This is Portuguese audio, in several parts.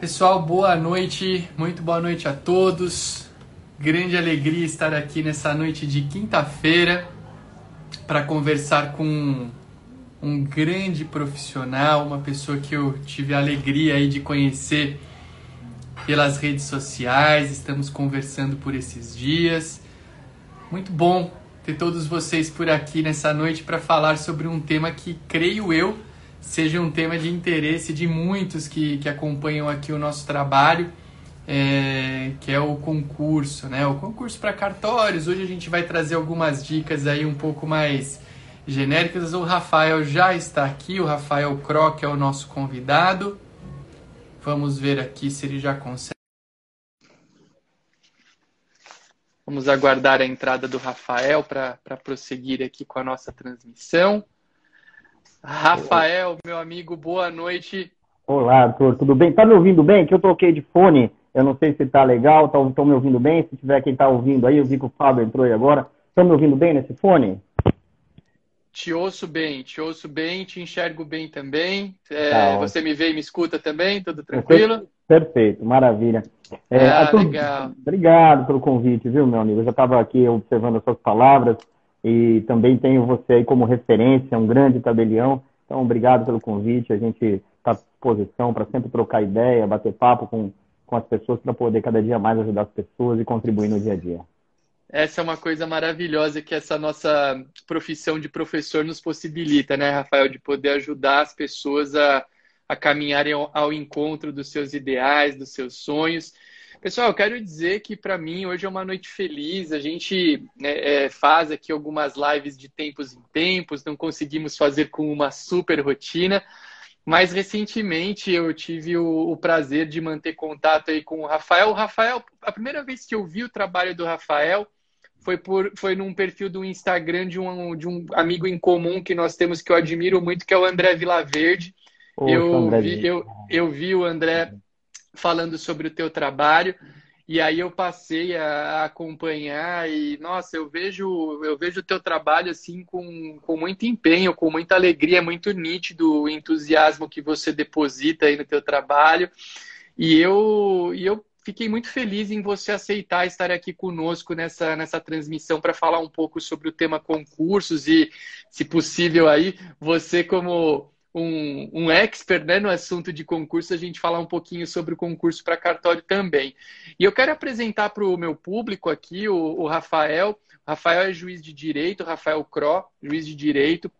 Pessoal, boa noite, muito boa noite a todos. Grande alegria estar aqui nessa noite de quinta-feira para conversar com um grande profissional, uma pessoa que eu tive a alegria aí de conhecer pelas redes sociais, estamos conversando por esses dias. Muito bom ter todos vocês por aqui nessa noite para falar sobre um tema que creio eu seja um tema de interesse de muitos que, que acompanham aqui o nosso trabalho, é, que é o concurso, né? O concurso para cartórios. Hoje a gente vai trazer algumas dicas aí um pouco mais genéricas. O Rafael já está aqui, o Rafael Croc é o nosso convidado. Vamos ver aqui se ele já consegue. Vamos aguardar a entrada do Rafael para prosseguir aqui com a nossa transmissão. Rafael, meu amigo, boa noite. Olá, Arthur, tudo bem? Tá me ouvindo bem? Que eu troquei de fone, eu não sei se tá legal, estão tá, me ouvindo bem? Se tiver quem tá ouvindo aí, eu vi que o Fábio entrou aí agora. Estão me ouvindo bem nesse fone? Te ouço bem, te ouço bem, te enxergo bem também. É, tá, você me vê e me escuta também? Tudo tranquilo? Perfeito, maravilha. É, ah, Arthur, legal. Obrigado pelo convite, viu, meu amigo? Eu já estava aqui observando as suas palavras e também tenho você aí como referência, um grande tabelião. Então, obrigado pelo convite. A gente está à disposição para sempre trocar ideia, bater papo com, com as pessoas para poder cada dia mais ajudar as pessoas e contribuir no dia a dia. Essa é uma coisa maravilhosa que essa nossa profissão de professor nos possibilita, né, Rafael? De poder ajudar as pessoas a, a caminharem ao, ao encontro dos seus ideais, dos seus sonhos. Pessoal, eu quero dizer que para mim hoje é uma noite feliz. A gente né, é, faz aqui algumas lives de tempos em tempos, não conseguimos fazer com uma super rotina, mas recentemente eu tive o, o, prazer de manter contato aí com o Rafael. O Rafael, a primeira vez que eu vi o trabalho do Rafael foi, por, foi num perfil do Instagram de um, de um amigo em comum que nós temos que eu admiro muito, que é o André Vilaverde. Poxa, eu, vi, eu, eu vi o André falando sobre o teu trabalho. E aí eu passei a acompanhar e, nossa, eu vejo eu vejo o teu trabalho assim com, com muito empenho, com muita alegria, muito nítido o entusiasmo que você deposita aí no teu trabalho. E eu, e eu fiquei muito feliz em você aceitar estar aqui conosco nessa, nessa transmissão para falar um pouco sobre o tema concursos e, se possível aí, você como um, um expert né, no assunto de concurso, a gente falar um pouquinho sobre o concurso para cartório também. E eu quero apresentar para o meu público aqui o, o Rafael. O Rafael é juiz de direito, Rafael Cro, juiz de direito.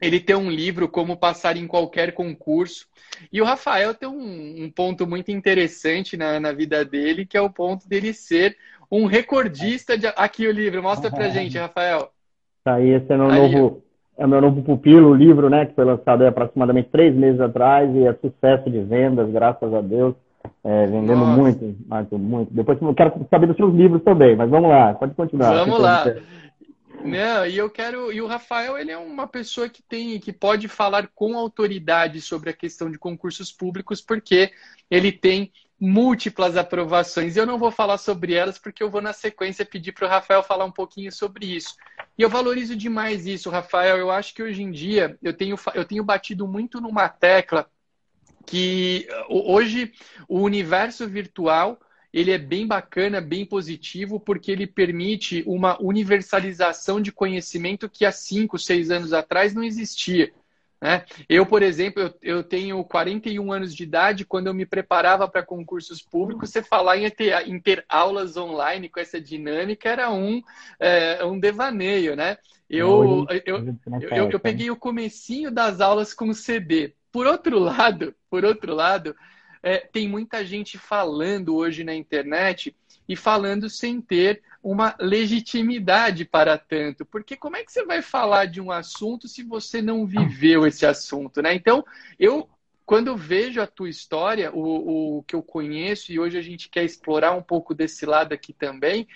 Ele tem um livro Como Passar em Qualquer Concurso. E o Rafael tem um, um ponto muito interessante na, na vida dele, que é o ponto dele ser um recordista de. Aqui o livro, mostra pra gente, Rafael. Tá aí, esse é meu aí, novo é o meu novo pupilo, o livro, né, que foi lançado aproximadamente três meses atrás e é sucesso de vendas, graças a Deus. É, vendendo Nossa. muito, muito, muito. Depois eu quero saber dos seus livros também, mas vamos lá, pode continuar. Vamos lá. Não, e eu quero. E o Rafael, ele é uma pessoa que tem, que pode falar com autoridade sobre a questão de concursos públicos, porque ele tem múltiplas aprovações. Eu não vou falar sobre elas porque eu vou na sequência pedir para o Rafael falar um pouquinho sobre isso. E eu valorizo demais isso, Rafael. Eu acho que hoje em dia eu tenho, eu tenho batido muito numa tecla que hoje o universo virtual ele é bem bacana, bem positivo, porque ele permite uma universalização de conhecimento que há cinco, seis anos atrás não existia. Né? Eu, por exemplo, eu, eu, tenho 41 anos de idade. Quando eu me preparava para concursos públicos, você falar em ter, em ter, aulas online com essa dinâmica era um, é, um devaneio, né? Eu, eu, eu, eu, peguei o comecinho das aulas com CD. Por outro lado, por outro lado, é, tem muita gente falando hoje na internet e falando sem ter uma legitimidade para tanto. Porque como é que você vai falar de um assunto se você não viveu esse assunto, né? Então, eu quando eu vejo a tua história, o, o que eu conheço, e hoje a gente quer explorar um pouco desse lado aqui também,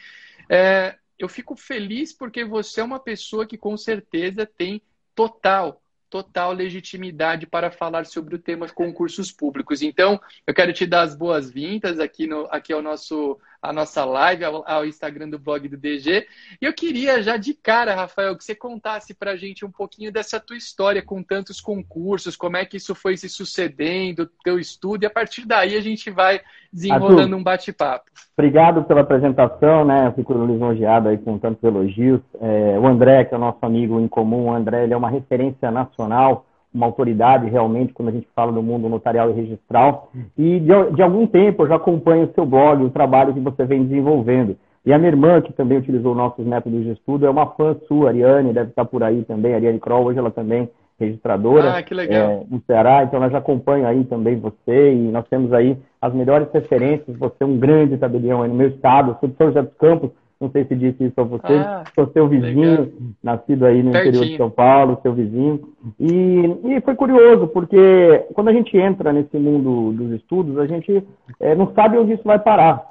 é, eu fico feliz porque você é uma pessoa que com certeza tem total, total legitimidade para falar sobre o tema concursos públicos. Então, eu quero te dar as boas-vindas aqui, no, aqui ao nosso a nossa live, ao, ao, Instagram do blog do DG. E eu queria já de cara, Rafael, que você contasse para a gente um pouquinho dessa tua história com tantos concursos, como é que isso foi se sucedendo, teu estudo, e a partir daí a gente vai desenrolando Arthur, um bate-papo. Obrigado pela apresentação, né? Eu fico lisonjeado aí com tantos elogios. É, o André, que é o nosso amigo em comum, o André, ele é uma referência nacional uma autoridade realmente quando a gente fala do mundo notarial e registral. E de, de, algum tempo eu já acompanho o seu blog, o trabalho que você vem desenvolvendo. E a minha irmã, que também utilizou nossos métodos de estudo, é uma fã sua, Ariane, deve estar por aí também, Ariane Kroll, hoje ela também registradora ah, que legal. É, no Ceará, então ela já acompanha aí também você e nós temos aí as melhores referências, você é um grande tabelião aí no meu estado, eu sou de São José dos Campos, não sei se disse isso a você, ah, sou seu vizinho, legal. nascido aí no Pertinho. interior de São Paulo, seu vizinho. E, e foi curioso, porque quando a gente entra nesse mundo dos estudos, a gente é, não sabe onde isso vai parar.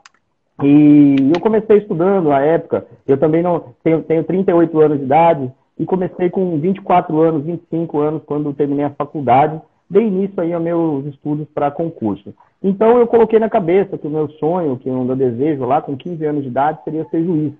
E eu comecei estudando na época, eu também não tenho, tenho 38 anos de idade, e comecei com 24 anos, 25 anos, quando terminei a faculdade, dei início aí aos meus estudos para concurso. Então eu coloquei na cabeça que o meu sonho, que o meu desejo lá com 15 anos de idade seria ser juiz.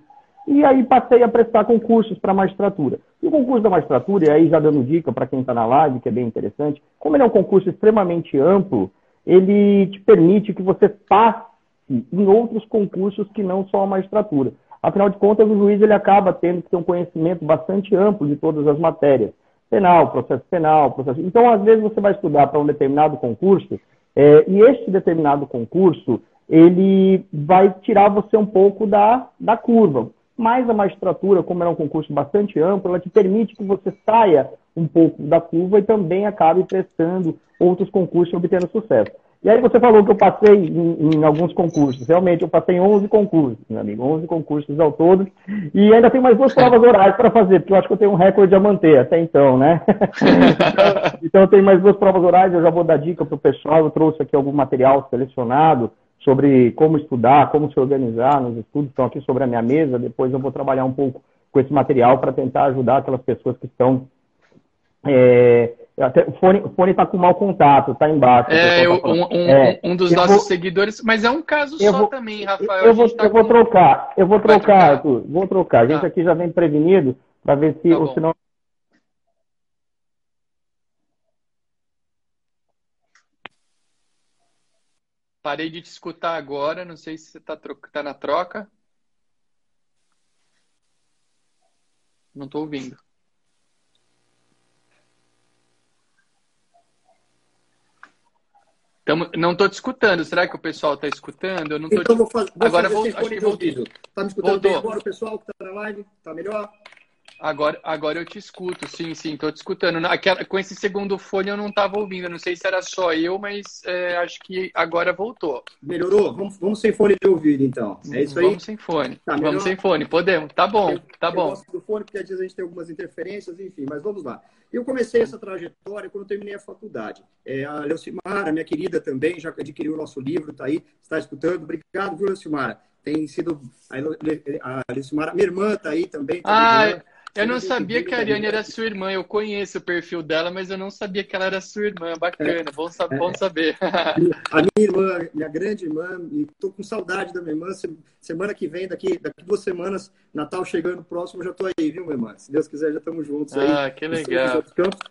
E aí passei a prestar concursos para magistratura. E o concurso da magistratura, e aí já dando dica para quem está na live, que é bem interessante, como ele é um concurso extremamente amplo, ele te permite que você passe em outros concursos que não só a magistratura. Afinal de contas, o juiz ele acaba tendo que ter um conhecimento bastante amplo de todas as matérias. Penal, processo penal, processo... Então, às vezes, você vai estudar para um determinado concurso é, e este determinado concurso, ele vai tirar você um pouco da, da curva. Mas a magistratura, como é um concurso bastante amplo, ela te permite que você saia um pouco da curva e também acabe prestando outros concursos e obtendo sucesso. E aí você falou que eu passei em, em, alguns concursos. Realmente, eu passei em 11 concursos, meu amigo. 11 concursos ao todo. E ainda tem mais duas provas orais para fazer, porque eu acho que eu tenho um recorde a manter até então, né? então, então, eu tenho mais duas provas orais. Eu já vou dar dica para o pessoal. Eu trouxe aqui algum material selecionado sobre como estudar, como se organizar nos estudos. Estão aqui sobre a minha mesa. Depois eu vou trabalhar um pouco com esse material para tentar ajudar aquelas pessoas que estão... É, até, o fone está com mau contato, está embaixo. É, eu, tá um, um, é, um, dos nossos vou, seguidores, mas é um caso só vou, também, Rafael. Eu, vou, tá eu vou trocar, eu vou trocar, trocar, Arthur, vou trocar. A gente tá. aqui já vem prevenido para ver se, tá ou não. Parei de te escutar agora, não sei se você está tá na troca. Não estou ouvindo. Tamo, não estou te escutando. Será que o pessoal está escutando? Eu não tô então te... vou fazer. Vou agora fazer vou, acho que vou... Tá me escutando Voltou. bem agora, o pessoal que está na live? Está melhor? Agora, agora eu te escuto, sim, sim, estou te escutando. Aquela, com esse segundo fone eu não estava ouvindo, não sei se era só eu, mas é, acho que agora voltou. Melhorou? Vamos, vamos sem fone de ouvido, então. É isso aí? Vamos sem fone. Tá, vamos sem fone, podemos. Tá bom, eu, tá eu bom. gosto do fone porque às vezes a gente tem algumas interferências, enfim, mas vamos lá. Eu comecei essa trajetória quando eu terminei a faculdade. É, a Leucimara, minha querida também, já adquiriu o nosso livro, está aí, está escutando. Obrigado, viu, Leucimara? Tem sido. A Leucimara, minha irmã está aí também. Tá ah, eu não sabia que a Ariane era sua irmã. Eu conheço o perfil dela, mas eu não sabia que ela era sua irmã. Bacana, é, bom, é, bom saber. a minha irmã, minha grande irmã, e tô com saudade da minha irmã. Semana que vem, daqui, daqui duas semanas, Natal chegando próximo, já tô aí, viu, minha irmã? Se Deus quiser, já estamos juntos aí. Ah, que legal.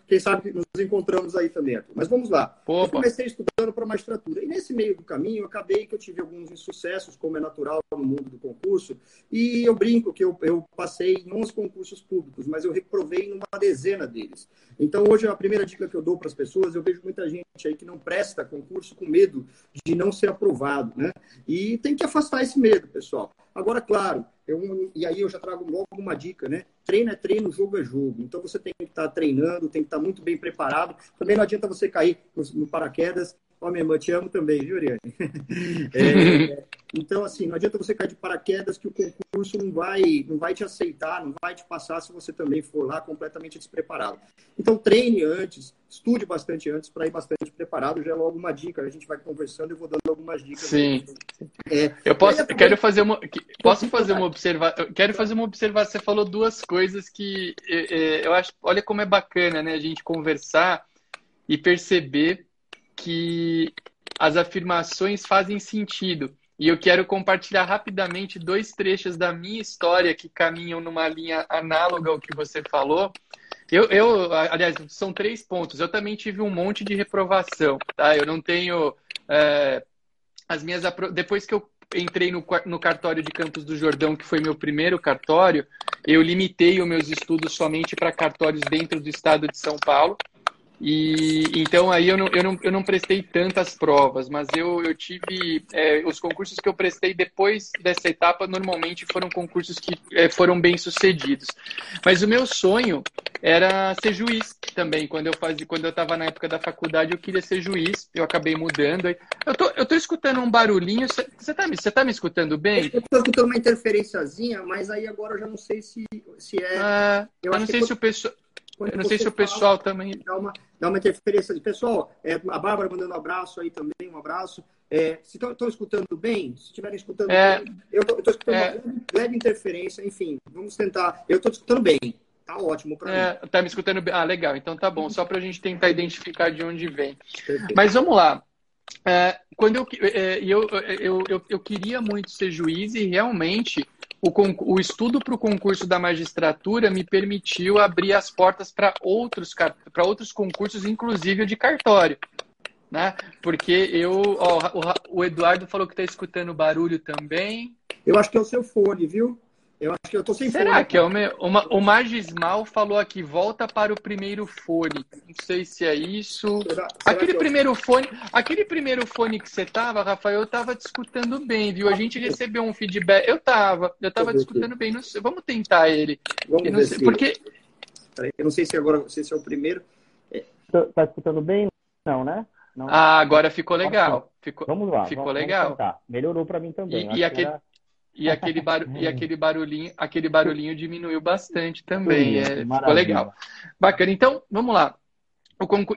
Quem sabe nos encontramos aí também. Mas vamos lá. Opa. Eu comecei estudando para magistratura. E nesse meio do caminho, eu acabei que eu tive alguns insucessos, como é natural no mundo do concurso. E eu brinco que eu, eu passei em 11 concursos públicos, mas eu reprovei numa dezena deles. Então, hoje, a primeira dica que eu dou para as pessoas, eu vejo muita gente aí que não presta concurso com medo de não ser aprovado, né? E tem que afastar esse medo, pessoal. Agora, claro, eu, e aí eu já trago logo uma dica, né? Treino é treino, jogo é jogo. Então você tem que estar treinando, tem que estar muito bem preparado. Também não adianta você cair no paraquedas Ó, minha irmã, te amo também, viu, Ariane? É, então, assim, não adianta você cair de paraquedas que o concurso não vai, não vai te aceitar, não vai te passar se você também for lá completamente despreparado. Então, treine antes, estude bastante antes para ir bastante preparado. Já é logo uma dica, a gente vai conversando e eu vou dando algumas dicas. Sim. É, eu posso, quero fazer uma, posso fazer uma observação, quero fazer uma observação. Você falou duas coisas que é, é, eu acho, olha como é bacana, né, a gente conversar e perceber que as afirmações fazem sentido. E eu quero compartilhar rapidamente dois trechos da minha história que caminham numa linha análoga ao que você falou. Eu, eu, aliás, são três pontos. Eu também tive um monte de reprovação, tá? Eu não tenho é, as minhas depois que eu entrei no, no cartório de Campos do Jordão, que foi meu primeiro cartório, eu limitei os meus estudos somente para cartórios dentro do estado de São Paulo. E então aí eu não, eu não, eu não prestei tantas provas, mas eu, eu tive. É, os concursos que eu prestei depois dessa etapa normalmente foram concursos que é, foram bem sucedidos. Mas o meu sonho era ser juiz também. Quando eu fazia, quando eu estava na época da faculdade, eu queria ser juiz, eu acabei mudando. Eu tô, eu tô escutando um barulhinho. Você está me, tá me escutando bem? Eu estou escutando uma interferênciazinha, mas aí agora eu já não sei se, se é. Ah, eu, eu não sei se o pessoal. Eu não sei se o pessoal fala, também. Dá uma, dá uma interferência. Pessoal, é, a Bárbara mandando um abraço aí também, um abraço. É, se estão escutando bem, se estiverem escutando é, bem, eu estou escutando é, uma leve interferência, enfim, vamos tentar. Eu estou escutando bem, tá ótimo para é, mim. Tá me escutando bem? Ah, legal, então tá bom, só para a gente tentar identificar de onde vem. Perfeito. Mas vamos lá. É, quando eu, é, eu, eu, eu, eu queria muito ser juiz e realmente o, o estudo para o concurso da magistratura me permitiu abrir as portas para outros, outros concursos, inclusive o de cartório. Né? Porque eu. Ó, o, o Eduardo falou que está escutando barulho também. Eu acho que é o seu fone, viu? Eu acho que eu tô sem Será fone. que é o meu? Uma, o Magismal falou aqui, volta para o primeiro fone. Não sei se é isso. Será, será aquele primeiro eu... fone, aquele primeiro fone que você tava, Rafael, eu tava te escutando bem, viu? A gente recebeu um feedback. Eu tava, eu tava te escutando bem. Sei, vamos tentar ele. Vamos ver sei, se... porque eu não sei se agora, se esse é o primeiro. Tá, tá escutando bem? Não, né? Não. Ah, agora ficou legal. Ficou, vamos lá. Ficou vamos, legal. Vamos Melhorou para mim também. E, e aquele, era... E aquele, bar... e aquele barulhinho, aquele barulhinho diminuiu bastante também. É, ficou legal. Bacana. Então, vamos lá.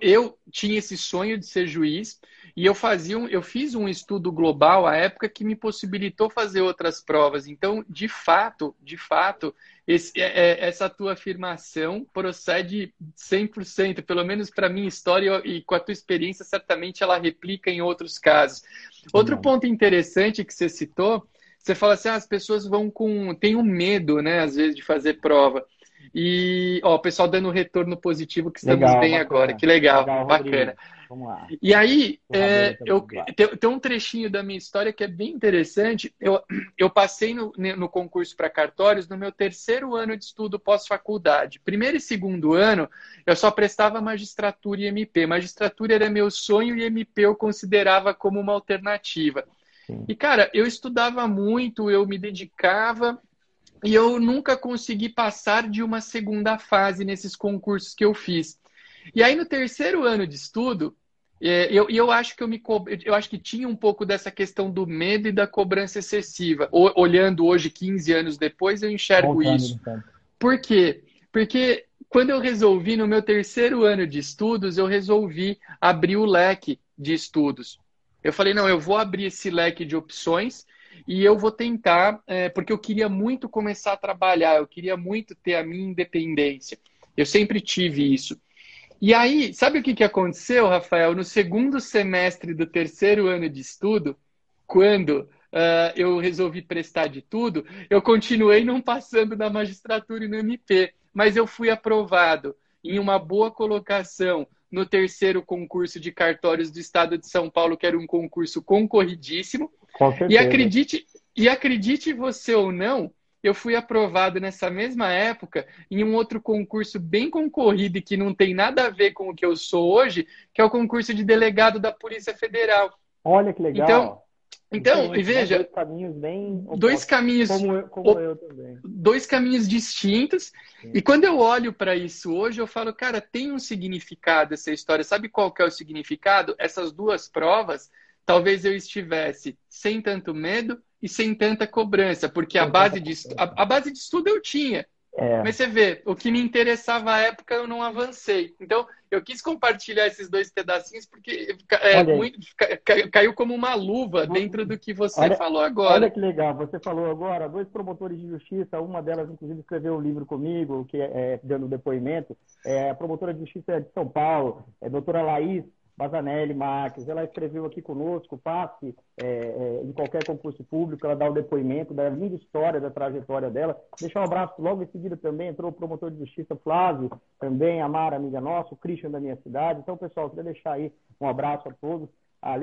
Eu tinha esse sonho de ser juiz e eu fazia um, eu fiz um estudo global à época que me possibilitou fazer outras provas. Então, de fato, de fato, esse, é, é essa tua afirmação procede 100%, pelo menos para minha história e com a tua experiência, certamente ela replica em outros casos. Outro ponto interessante que você citou você fala assim, ah, as pessoas vão com. tem um medo, né, às vezes, de fazer prova. E, ó, o pessoal dando retorno positivo que estamos legal, bem bacana. agora. Que legal, legal bacana. Vamos lá. E aí, é, eu, tem, tem, um trechinho da minha história que é bem interessante. Eu, eu passei no, no concurso para cartórios no meu terceiro ano de estudo pós-faculdade. Primeiro e segundo ano, eu só prestava magistratura e MP. Magistratura era meu sonho e MP eu considerava como uma alternativa. E, cara, eu estudava muito, eu me dedicava e eu nunca consegui passar de uma segunda fase nesses concursos que eu fiz. E aí, no terceiro ano de estudo, é, eu, eu acho que eu me eu acho que tinha um pouco dessa questão do medo e da cobrança excessiva. O, olhando hoje, 15 anos depois, eu enxergo Voltando, isso. Então. Por quê? Porque quando eu resolvi, no meu terceiro ano de estudos, eu resolvi abrir o leque de estudos. Eu falei, não, eu vou abrir esse leque de opções e eu vou tentar, é, porque eu queria muito começar a trabalhar, eu queria muito ter a minha independência. Eu sempre tive isso. E aí, sabe o que, que aconteceu, Rafael? No segundo semestre do terceiro ano de estudo, quando uh, eu resolvi prestar de tudo, eu continuei não passando na magistratura e no MP, mas eu fui aprovado em uma boa colocação no terceiro concurso de cartórios do estado de São Paulo, que era um concurso concorridíssimo. Com e acredite, e acredite você ou não, eu fui aprovado nessa mesma época em um outro concurso bem concorrido e que não tem nada a ver com o que eu sou hoje, que é o concurso de delegado da Polícia Federal. Olha que legal. Então, então, e veja. Dois caminhos bem. Dois caminhos. Como, eu, como eu também. Dois caminhos distintos. Sim. E quando eu olho para isso hoje, eu falo, cara, tem um significado essa história. Sabe qual que é o significado? Essas duas provas, talvez eu estivesse sem tanto medo e sem tanta cobrança, porque a base, de, a, a base de estudo eu tinha. É. Mas você vê, o que me interessava à época eu não avancei. Então, eu quis compartilhar esses dois pedacinhos porque é, muito, caiu como uma luva dentro do que você olha, falou agora. Olha que legal, você falou agora, dois promotores de justiça, uma delas, inclusive, escreveu um livro comigo, que é, é dando depoimento. É, a promotora de justiça é de São Paulo, é a doutora Laís Bazanelli Marques, ela escreveu aqui conosco, passe é, é, em qualquer concurso público, ela dá o depoimento da linda história, da trajetória dela. Deixar um abraço logo em seguida também, entrou o promotor de justiça Flávio, também a Mara, amiga nossa, o Christian da minha cidade. Então, pessoal, queria deixar aí um abraço a todos.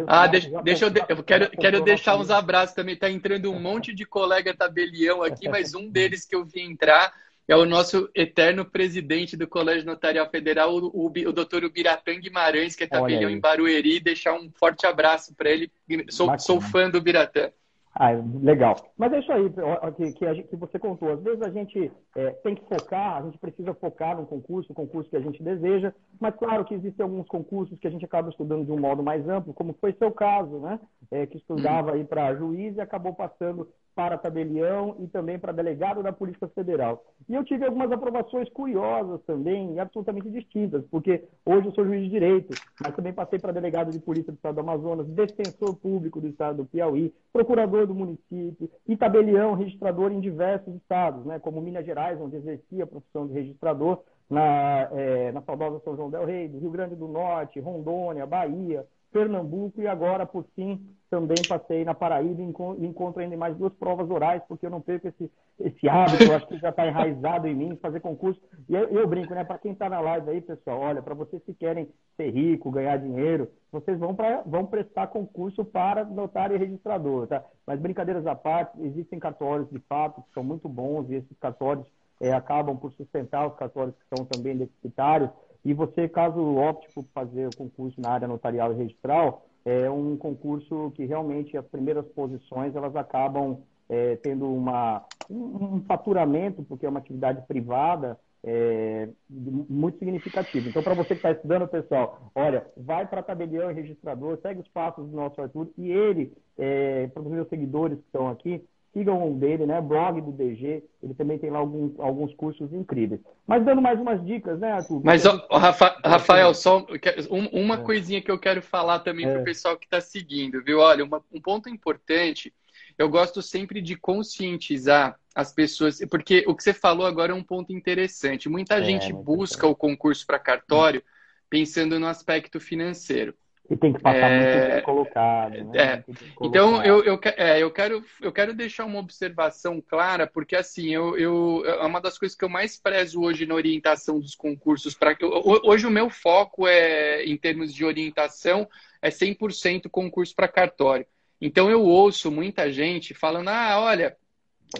Ah, deixa, deixa eu, eu quero, quero deixar uns abraços também. Está entrando um monte de colega tabelião aqui, mas um deles que eu vi entrar é o nosso eterno presidente do Colégio Notarial Federal, o, o, o doutor Ubiratã Guimarães, que é tabelião em Barueri. Deixar um forte abraço para ele. Sou, sou fã do Ubiratã. Ah, legal. Mas é isso aí que, que, que você contou. Às vezes a gente é, tem que focar, a gente precisa focar no concurso, o concurso que a gente deseja, mas claro que existem alguns concursos que a gente acaba estudando de um modo mais amplo, como foi seu caso, né? É, que estudava aí para juiz e acabou passando para tabelião e também para delegado da Polícia Federal. E eu tive algumas aprovações curiosas também, absolutamente distintas, porque hoje eu sou juiz de direito, mas também passei para delegado de polícia do Estado do Amazonas, defensor público do Estado do Piauí, procurador do município e tabelião, registrador em diversos estados, né, como Minas Gerais, onde exercia a profissão de registrador, na, é, na saudosa São João del Rei, do Rio Grande do Norte, Rondônia, Bahia, Pernambuco e agora, por fim, também passei na Paraíba e encontro ainda mais duas provas orais, porque eu não perco esse, esse hábito, eu acho que já está enraizado em mim, fazer concurso. E eu, eu brinco, né? Para quem está na live aí, pessoal, olha, para vocês que querem ser rico, ganhar dinheiro, vocês vão, pra, vão prestar concurso para notário e registrador, tá? Mas brincadeiras à parte, existem cartórios de fato que são muito bons e esses cartórios é, acabam por sustentar os cartórios que são também deficitários. E você, caso opte por fazer o concurso na área notarial e registral, é um concurso que realmente as primeiras posições elas acabam é, tendo uma, um, faturamento, porque é uma atividade privada, é, muito significativo. Então, para você que está estudando, pessoal, olha, vai para tabelião e registrador, segue os passos do nosso Arthur e ele, é, para os meus seguidores que estão aqui, sigam um dele, né? Blog do DG, ele também tem lá alguns, alguns cursos incríveis. Mas dando mais umas dicas, né, Arthur? Mas, ó, Rafa, Rafael, só uma é. coisinha que eu quero falar também é. para o pessoal que está seguindo, viu? Olha, uma, um ponto importante, eu gosto sempre de conscientizar as pessoas, porque o que você falou agora é um ponto interessante. Muita é, gente busca o concurso para cartório pensando no aspecto financeiro. E tem que passar é... muito bem colocado. Né? É. Então, eu, eu, é, eu, quero, eu quero deixar uma observação clara, porque assim, eu, eu, é uma das coisas que eu mais prezo hoje na orientação dos concursos. Pra, hoje o meu foco é, em termos de orientação, é 100% concurso para cartório. Então, eu ouço muita gente falando, ah, olha,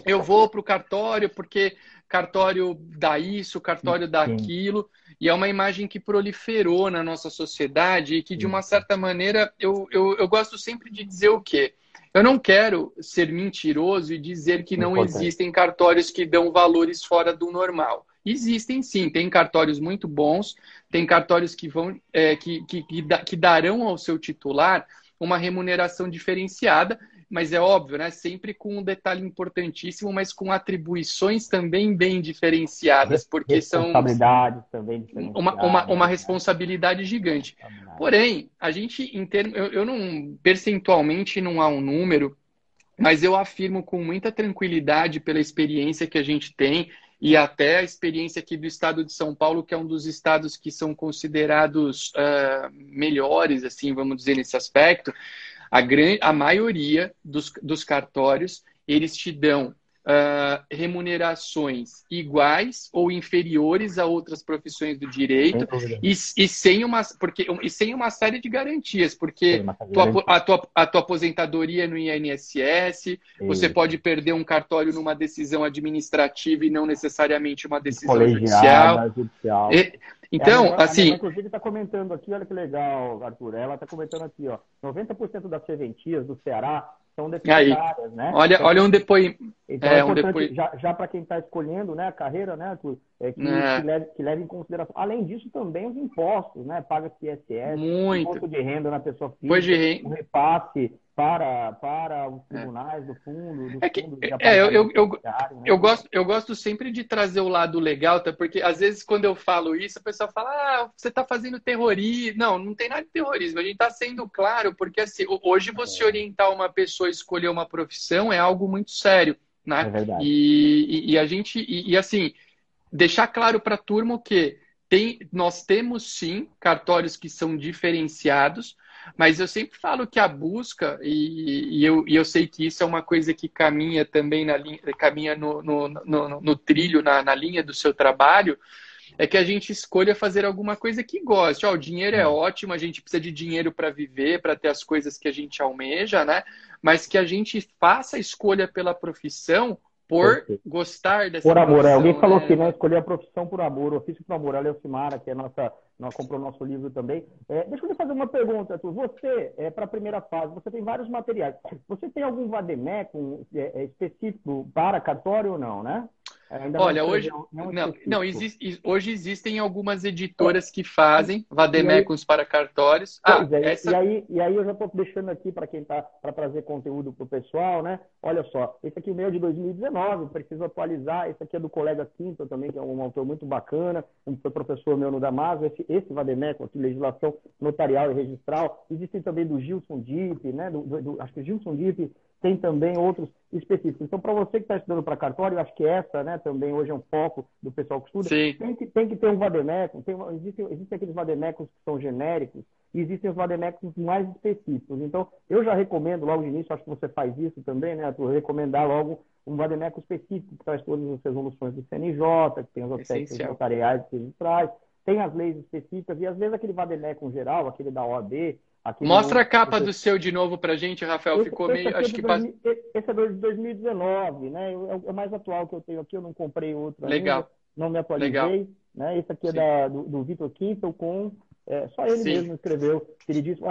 eu vou para o cartório porque cartório dá isso, cartório dá aquilo. E é uma imagem que proliferou na nossa sociedade e que, de uma certa maneira, eu, eu, eu gosto sempre de dizer o quê? Eu não quero ser mentiroso e dizer que não Importante. existem cartórios que dão valores fora do normal. Existem sim, tem cartórios muito bons, tem cartórios que vão é, que, que, que, que darão ao seu titular uma remuneração diferenciada mas é óbvio, né? Sempre com um detalhe importantíssimo, mas com atribuições também bem diferenciadas, porque são também. Uma, uma, uma responsabilidade gigante. Porém, a gente, em termos, eu, eu não percentualmente não há um número, mas eu afirmo com muita tranquilidade pela experiência que a gente tem e até a experiência aqui do estado de São Paulo, que é um dos estados que são considerados uh, melhores, assim, vamos dizer, nesse aspecto. A, grande, a maioria dos, dos cartórios, eles te dão Uh, remunerações iguais ou inferiores a outras profissões do direito e, e, sem uma porque e sem uma série de garantias porque tua, a, tua, a tua aposentadoria no INSS você pode perder um cartório numa decisão administrativa e não necessariamente uma decisão judicial, judicial. E, então, é, a assim. A inclusive, está comentando aqui, olha que legal, Arthur. Ela está comentando aqui, ó. 90% das serventias do Ceará são deficitárias, né? Olha, então, olha um depoimento. Então, é, é um depois... já, já para quem está escolhendo né, a carreira, né, Arthur, é que, é. que, leve, que leve em consideração. Além disso, também os impostos, né? Paga-se ISS, Muito. imposto de renda na pessoa física, de renda. o repasse para, para os é. tribunais é. do fundo. Do é que, é, eu, eu, eu, né? eu, gosto, eu gosto sempre de trazer o lado legal, tá? porque às vezes quando eu falo isso, a pessoa fala, ah, você está fazendo terrorismo. Não, não tem nada de terrorismo. A gente está sendo claro, porque assim, hoje você é. orientar uma pessoa a escolher uma profissão é algo muito sério. Né? É verdade. E, e, e a gente, e, e assim, deixar claro para a turma que tem, nós temos sim cartórios que são diferenciados, mas eu sempre falo que a busca, e, e, eu, e eu sei que isso é uma coisa que caminha também na linha, caminha no, no, no, no trilho, na, na linha do seu trabalho, é que a gente escolha fazer alguma coisa que goste. Ó, o dinheiro é, é ótimo, a gente precisa de dinheiro para viver, para ter as coisas que a gente almeja, né? Mas que a gente faça a escolha pela profissão por gostar dessa Por amor, é. Alguém né? falou que né, escolher a profissão por amor, o ofício por amor. A Leocimara, que é nossa, nós comprou nosso livro também. É, deixa eu fazer uma pergunta, Arthur. Você, é, para a primeira fase, você tem vários materiais. Você tem algum vademecum é, é, específico para cartório ou não, né? Ainda Olha, hoje, não, não, não existe, hoje existem algumas editoras que fazem vademecums para cartórios. Ah, é, essa... e, aí, e aí eu já estou deixando aqui para quem está para trazer conteúdo para o pessoal, né? Olha só, esse aqui é o meu de 2019, preciso atualizar. Esse aqui é do colega Quinto também, que é um autor muito bacana, um professor meu no Damaso. Esse, esse vademecum aqui, legislação notarial e registral. Existem também do Gilson Dipp, né? Do, do, do, acho que o Gilson Dipp tem também outros específicos. Então, para você que está estudando para cartório, eu acho que essa né, também hoje é um foco do pessoal que estuda, tem que, tem que ter um vademeco. Tem, existem, existem aqueles vademecos que são genéricos e existem os vademecos mais específicos. Então, eu já recomendo logo de início, acho que você faz isso também, né, Arthur, recomendar logo um vademeco específico que traz todas as resoluções do CNJ, que tem os aspectos notariais que ele traz, tem as leis específicas e às vezes aquele vademeco geral, aquele da OAB, Mostra a capa do seu de novo para gente, Rafael. Esse, Ficou meio. Acho é que dois, Esse é de 2019, né? É o mais atual que eu tenho aqui. Eu não comprei outro Legal. ainda. Não me atualizei. Legal. Né? Esse aqui é da, do, do Vitor Quinto com. É, só ele Sim. mesmo escreveu. Ele disse,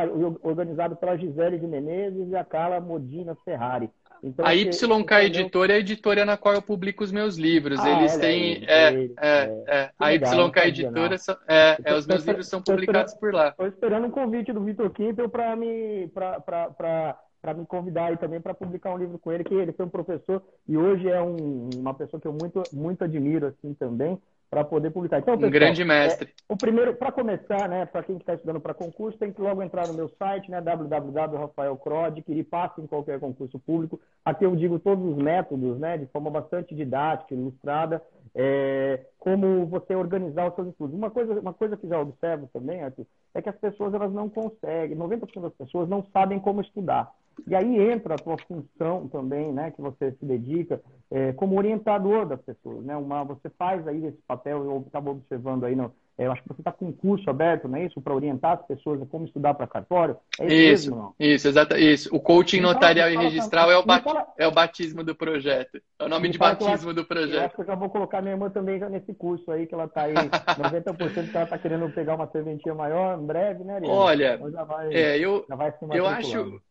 organizado pela Gisele de Menezes e a Carla Modina Ferrari. Então, a YK entendeu? Editora é a editora na qual eu publico os meus livros. Ah, Eles têm. É, é, é, é, a YK Editora, é, é, os meus livros são publicados por lá. Estou esperando um convite do Vitor Quintel para me. Pra, pra, pra para me convidar aí também para publicar um livro com ele, que ele foi um professor e hoje é um, uma pessoa que eu muito, muito admiro assim também para poder publicar. Então, pessoal, um grande mestre. É, o primeiro, para começar, né, para quem está estudando para concurso, tem que logo entrar no meu site, né, www.rafaelcro, adquirir passe em qualquer concurso público. Aqui eu digo todos os métodos, né, de forma bastante didática, ilustrada, é, como você organizar os seus estudos. Uma coisa, uma coisa que já observo também, Arthur, é que as pessoas elas não conseguem, 90% das pessoas não sabem como estudar. E aí entra a tua função também, né, que você se dedica é, como orientador das pessoas, né? Uma, você faz aí esse papel, eu estava observando aí, no, é, eu acho que você está com um curso aberto, não é isso, para orientar as pessoas a como estudar para cartório. É isso, isso, mesmo, isso, exato, isso. O coaching notarial e registral é o, bat, fala, é o batismo do projeto. É o nome de batismo acho, do projeto. Eu acho que eu já vou colocar minha irmã também já nesse curso aí, que ela está aí, 90% que ela está querendo pegar uma serventia maior em breve, né, Ariane? Olha, então vai, é, eu, eu acho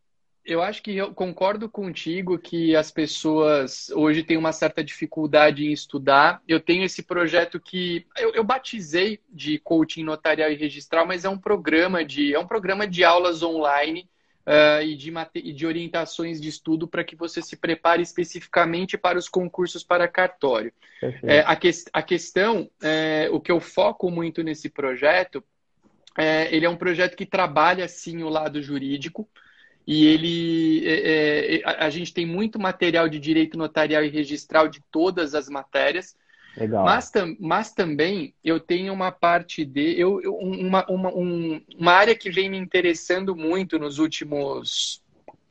eu acho que eu concordo contigo que as pessoas hoje têm uma certa dificuldade em estudar. Eu tenho esse projeto que eu, eu batizei de coaching notarial e registral, mas é um programa de é um programa de aulas online uh, e, de, e de orientações de estudo para que você se prepare especificamente para os concursos para cartório. É, a, que, a questão, é, o que eu foco muito nesse projeto, é, ele é um projeto que trabalha sim o lado jurídico e ele é, é a, gente tem muito material de direito notarial e registral de todas as matérias. Legal. Mas, mas também eu tenho uma parte de. Eu, uma, uma, um, uma área que vem me interessando muito nos últimos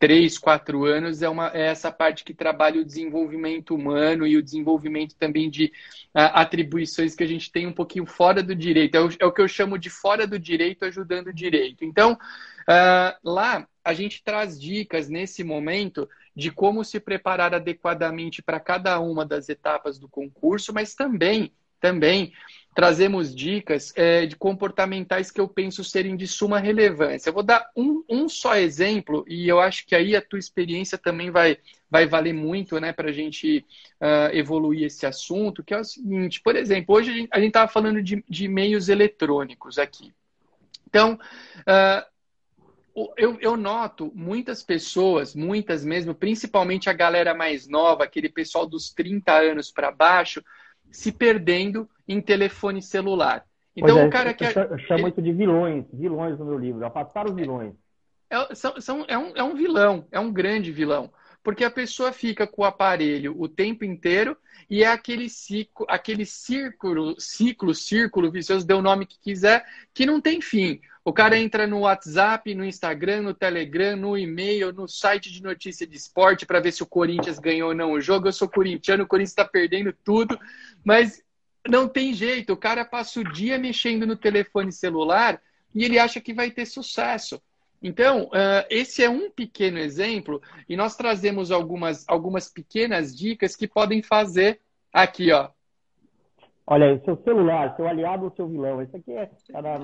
três, quatro anos é, uma, é essa parte que trabalha o desenvolvimento humano e o desenvolvimento também de uh, atribuições que a gente tem um pouquinho fora do direito. É o, é o que eu chamo de fora do direito ajudando o direito. Então, uh, lá a gente traz dicas nesse momento de como se preparar adequadamente para cada uma das etapas do concurso, mas também, também trazemos dicas é, de comportamentais que eu penso serem de suma relevância. Eu vou dar um, um só exemplo e eu acho que aí a tua experiência também vai, vai valer muito né, para a gente uh, evoluir esse assunto, que é o seguinte, por exemplo, hoje a gente estava falando de, de meios eletrônicos aqui. Então, uh, eu, eu, noto muitas pessoas, muitas mesmo, principalmente a galera mais nova, aquele pessoal dos 30 anos para baixo, se perdendo em telefone celular. Então é, o cara que. Eu chamo isso de vilões, vilões no meu livro, afastar os vilões. É, são, são, é, um, é um vilão, é um grande vilão. Porque a pessoa fica com o aparelho o tempo inteiro e é aquele ciclo, aquele círculo, ciclo, círculo vicioso, dê o nome que quiser, que não tem fim. O cara entra no WhatsApp, no Instagram, no Telegram, no e-mail, no site de notícia de esporte para ver se o Corinthians ganhou ou não o jogo. Eu sou corintiano, o Corinthians está perdendo tudo, mas não tem jeito. O cara passa o dia mexendo no telefone celular e ele acha que vai ter sucesso. Então, uh, esse é um pequeno exemplo e nós trazemos algumas, algumas pequenas dicas que podem fazer aqui, ó. Olha aí, seu celular, seu aliado ou seu vilão. Esse aqui é,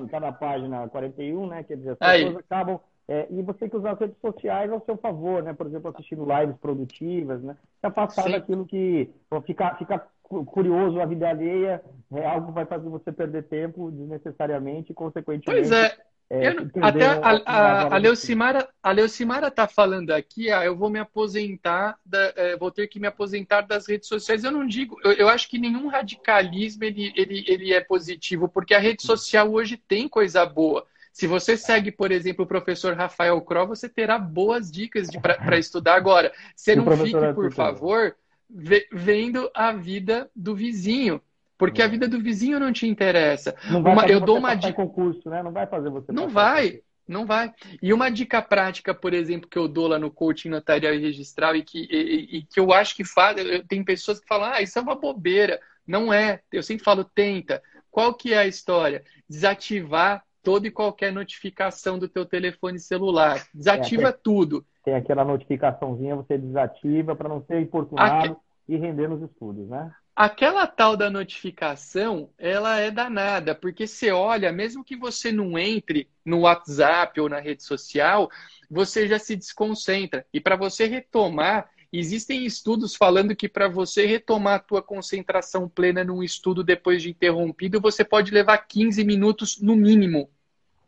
tá na página 41, né? Quer dizer, as pessoas aí. acabam. É, e você tem que usar as redes sociais ao seu favor, né? Por exemplo, assistindo lives produtivas, né? Se afastar Sim. daquilo que. Ficar, ficar curioso a vida alheia é algo que vai fazer você perder tempo desnecessariamente e, consequentemente. Pois é. É, até a, a, a, Leucimara, a Leucimara tá falando aqui, ah, eu vou me aposentar, da, é, vou ter que me aposentar das redes sociais. Eu não digo, eu, eu, acho que nenhum radicalismo ele, ele, ele é positivo, porque a rede social hoje tem coisa boa. Se você segue, por exemplo, o professor Rafael Cro, você terá boas dicas para estudar agora. Você não fique, por favor, vendo a vida do vizinho. Porque a é. vida do vizinho não te interessa. Não vai uma, eu dou uma dica concurso, né? Não vai fazer você. Não vai. Não vai. E uma dica prática, por exemplo, que eu dou lá no coaching notarial e registral e que, e, e que eu acho que faz, tem pessoas que falam, ah, isso é uma bobeira. Não é. Eu sempre falo, tenta. Qual que é a história? Desativar toda e qualquer notificação do teu telefone celular. Desativa é, tudo. Tem aquela notificaçãozinha, você desativa para não ser importunado Aque... e render nos estudos, né? Aquela tal da notificação, ela é danada, porque você olha, mesmo que você não entre no WhatsApp ou na rede social, você já se desconcentra. E para você retomar, existem estudos falando que para você retomar a tua concentração plena num estudo depois de interrompido, você pode levar 15 minutos no mínimo.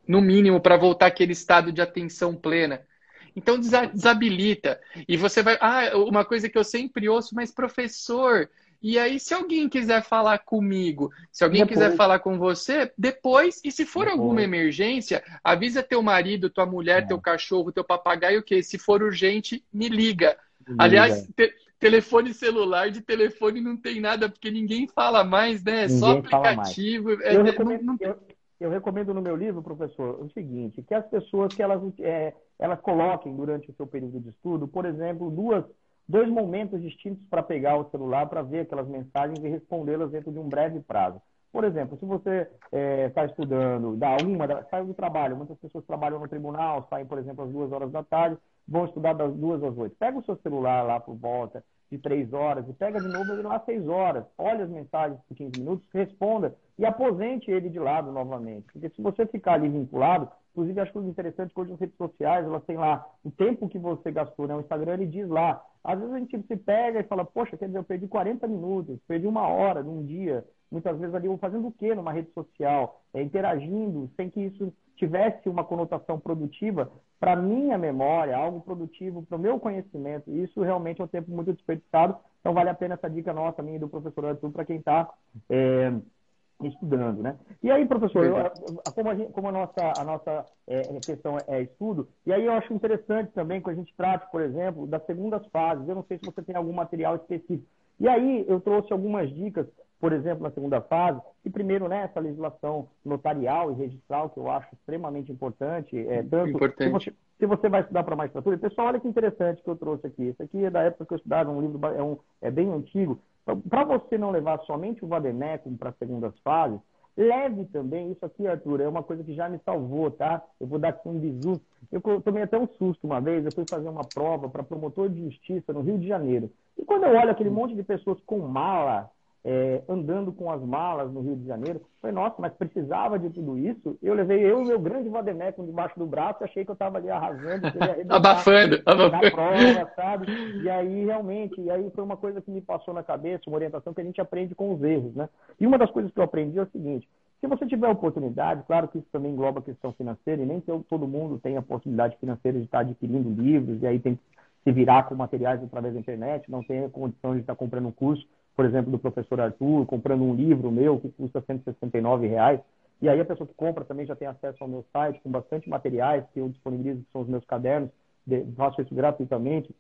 No mínimo, para voltar àquele estado de atenção plena. Então desabilita. E você vai. Ah, uma coisa que eu sempre ouço, mas professor, e aí, se alguém quiser falar comigo, se alguém depois. quiser falar com você, depois, e se for depois. alguma emergência, avisa teu marido, tua mulher, é. teu cachorro, teu papagaio, o quê? Se for urgente, me liga. Me Aliás, te, telefone celular, de telefone não tem nada, porque ninguém fala mais, né? É só aplicativo. É, eu, recomendo, não, não... Eu, eu, recomendo no meu livro, professor, o seguinte, que as pessoas que elas, é, elas coloquem durante o seu período de estudo, por exemplo, duas dois momentos distintos para pegar o celular para ver aquelas mensagens e respondê-las dentro de um breve prazo. Por exemplo, se você está é, tá estudando, dá uma, sai do trabalho, muitas pessoas trabalham no tribunal, saem, por exemplo, às duas horas da tarde, vão estudar das duas às oito. Pega o seu celular lá por volta de três horas e pega de novo ele lá seis horas. Olha as mensagens por 15 minutos, responda e aposente ele de lado novamente. Porque se você ficar ali vinculado, inclusive acho que interessante que hoje as redes sociais, elas têm lá o tempo que você gastou, né? O Instagram ele diz lá. Às vezes a gente se pega e fala, poxa, quer dizer, eu perdi 40 minutos, perdi uma hora num dia. Muitas vezes ali fazendo o quê numa rede social? É, interagindo, sem que isso tivesse uma conotação produtiva para minha memória, algo produtivo para o meu conhecimento. Isso realmente é um tempo muito desperdiçado. Então vale a pena essa dica nossa, minha e do professor Arthur, para quem está é, estudando, né? E aí, professor, eu, como, a, gente, como a nossa, a nossa é, questão é, estudo, e aí eu acho interessante também que a gente trate, por exemplo, das segundas fases. Eu não sei se você tem algum material específico. E aí eu trouxe algumas dicas por exemplo, na segunda fase, e primeiro né, legislação notarial e registral, que eu acho extremamente importante, é, tanto importante. Se, você, se você vai estudar para magistratura, pessoal, olha que interessante que eu trouxe aqui. Isso aqui é da época que eu estudava, um livro é, um, é bem antigo. Para você não levar somente o vademecum para as segundas fases, leve também, isso aqui, Arthur, é uma coisa que já me salvou, tá? Eu vou dar aqui um bisu. Eu tomei até um susto uma vez, eu fui fazer uma prova para promotor de justiça no Rio de Janeiro. E quando eu olho aquele monte de pessoas com mala, é, andando com as malas no Rio de Janeiro. Falei, nossa, mas precisava de tudo isso? Eu levei eu e meu grande Vademecum debaixo do braço, achei que eu estava ali arrasando, abafando, abafando. prova, sabe? E aí, realmente, e aí foi uma coisa que me passou na cabeça, uma orientação que a gente aprende com os erros, né? E uma das coisas que eu aprendi é o seguinte, se você tiver oportunidade, claro que isso também engloba a questão financeira, e nem todo mundo tem a possibilidade financeira de estar adquirindo livros, e aí tem que se virar com materiais através da internet, não tem a condição de estar comprando um curso por exemplo, do professor Arthur, comprando um livro meu que custa 169 reais. E aí a pessoa que compra também já tem acesso ao meu site com bastante materiais que eu disponibilizo, que são os meus cadernos, faço isso gratuitamente.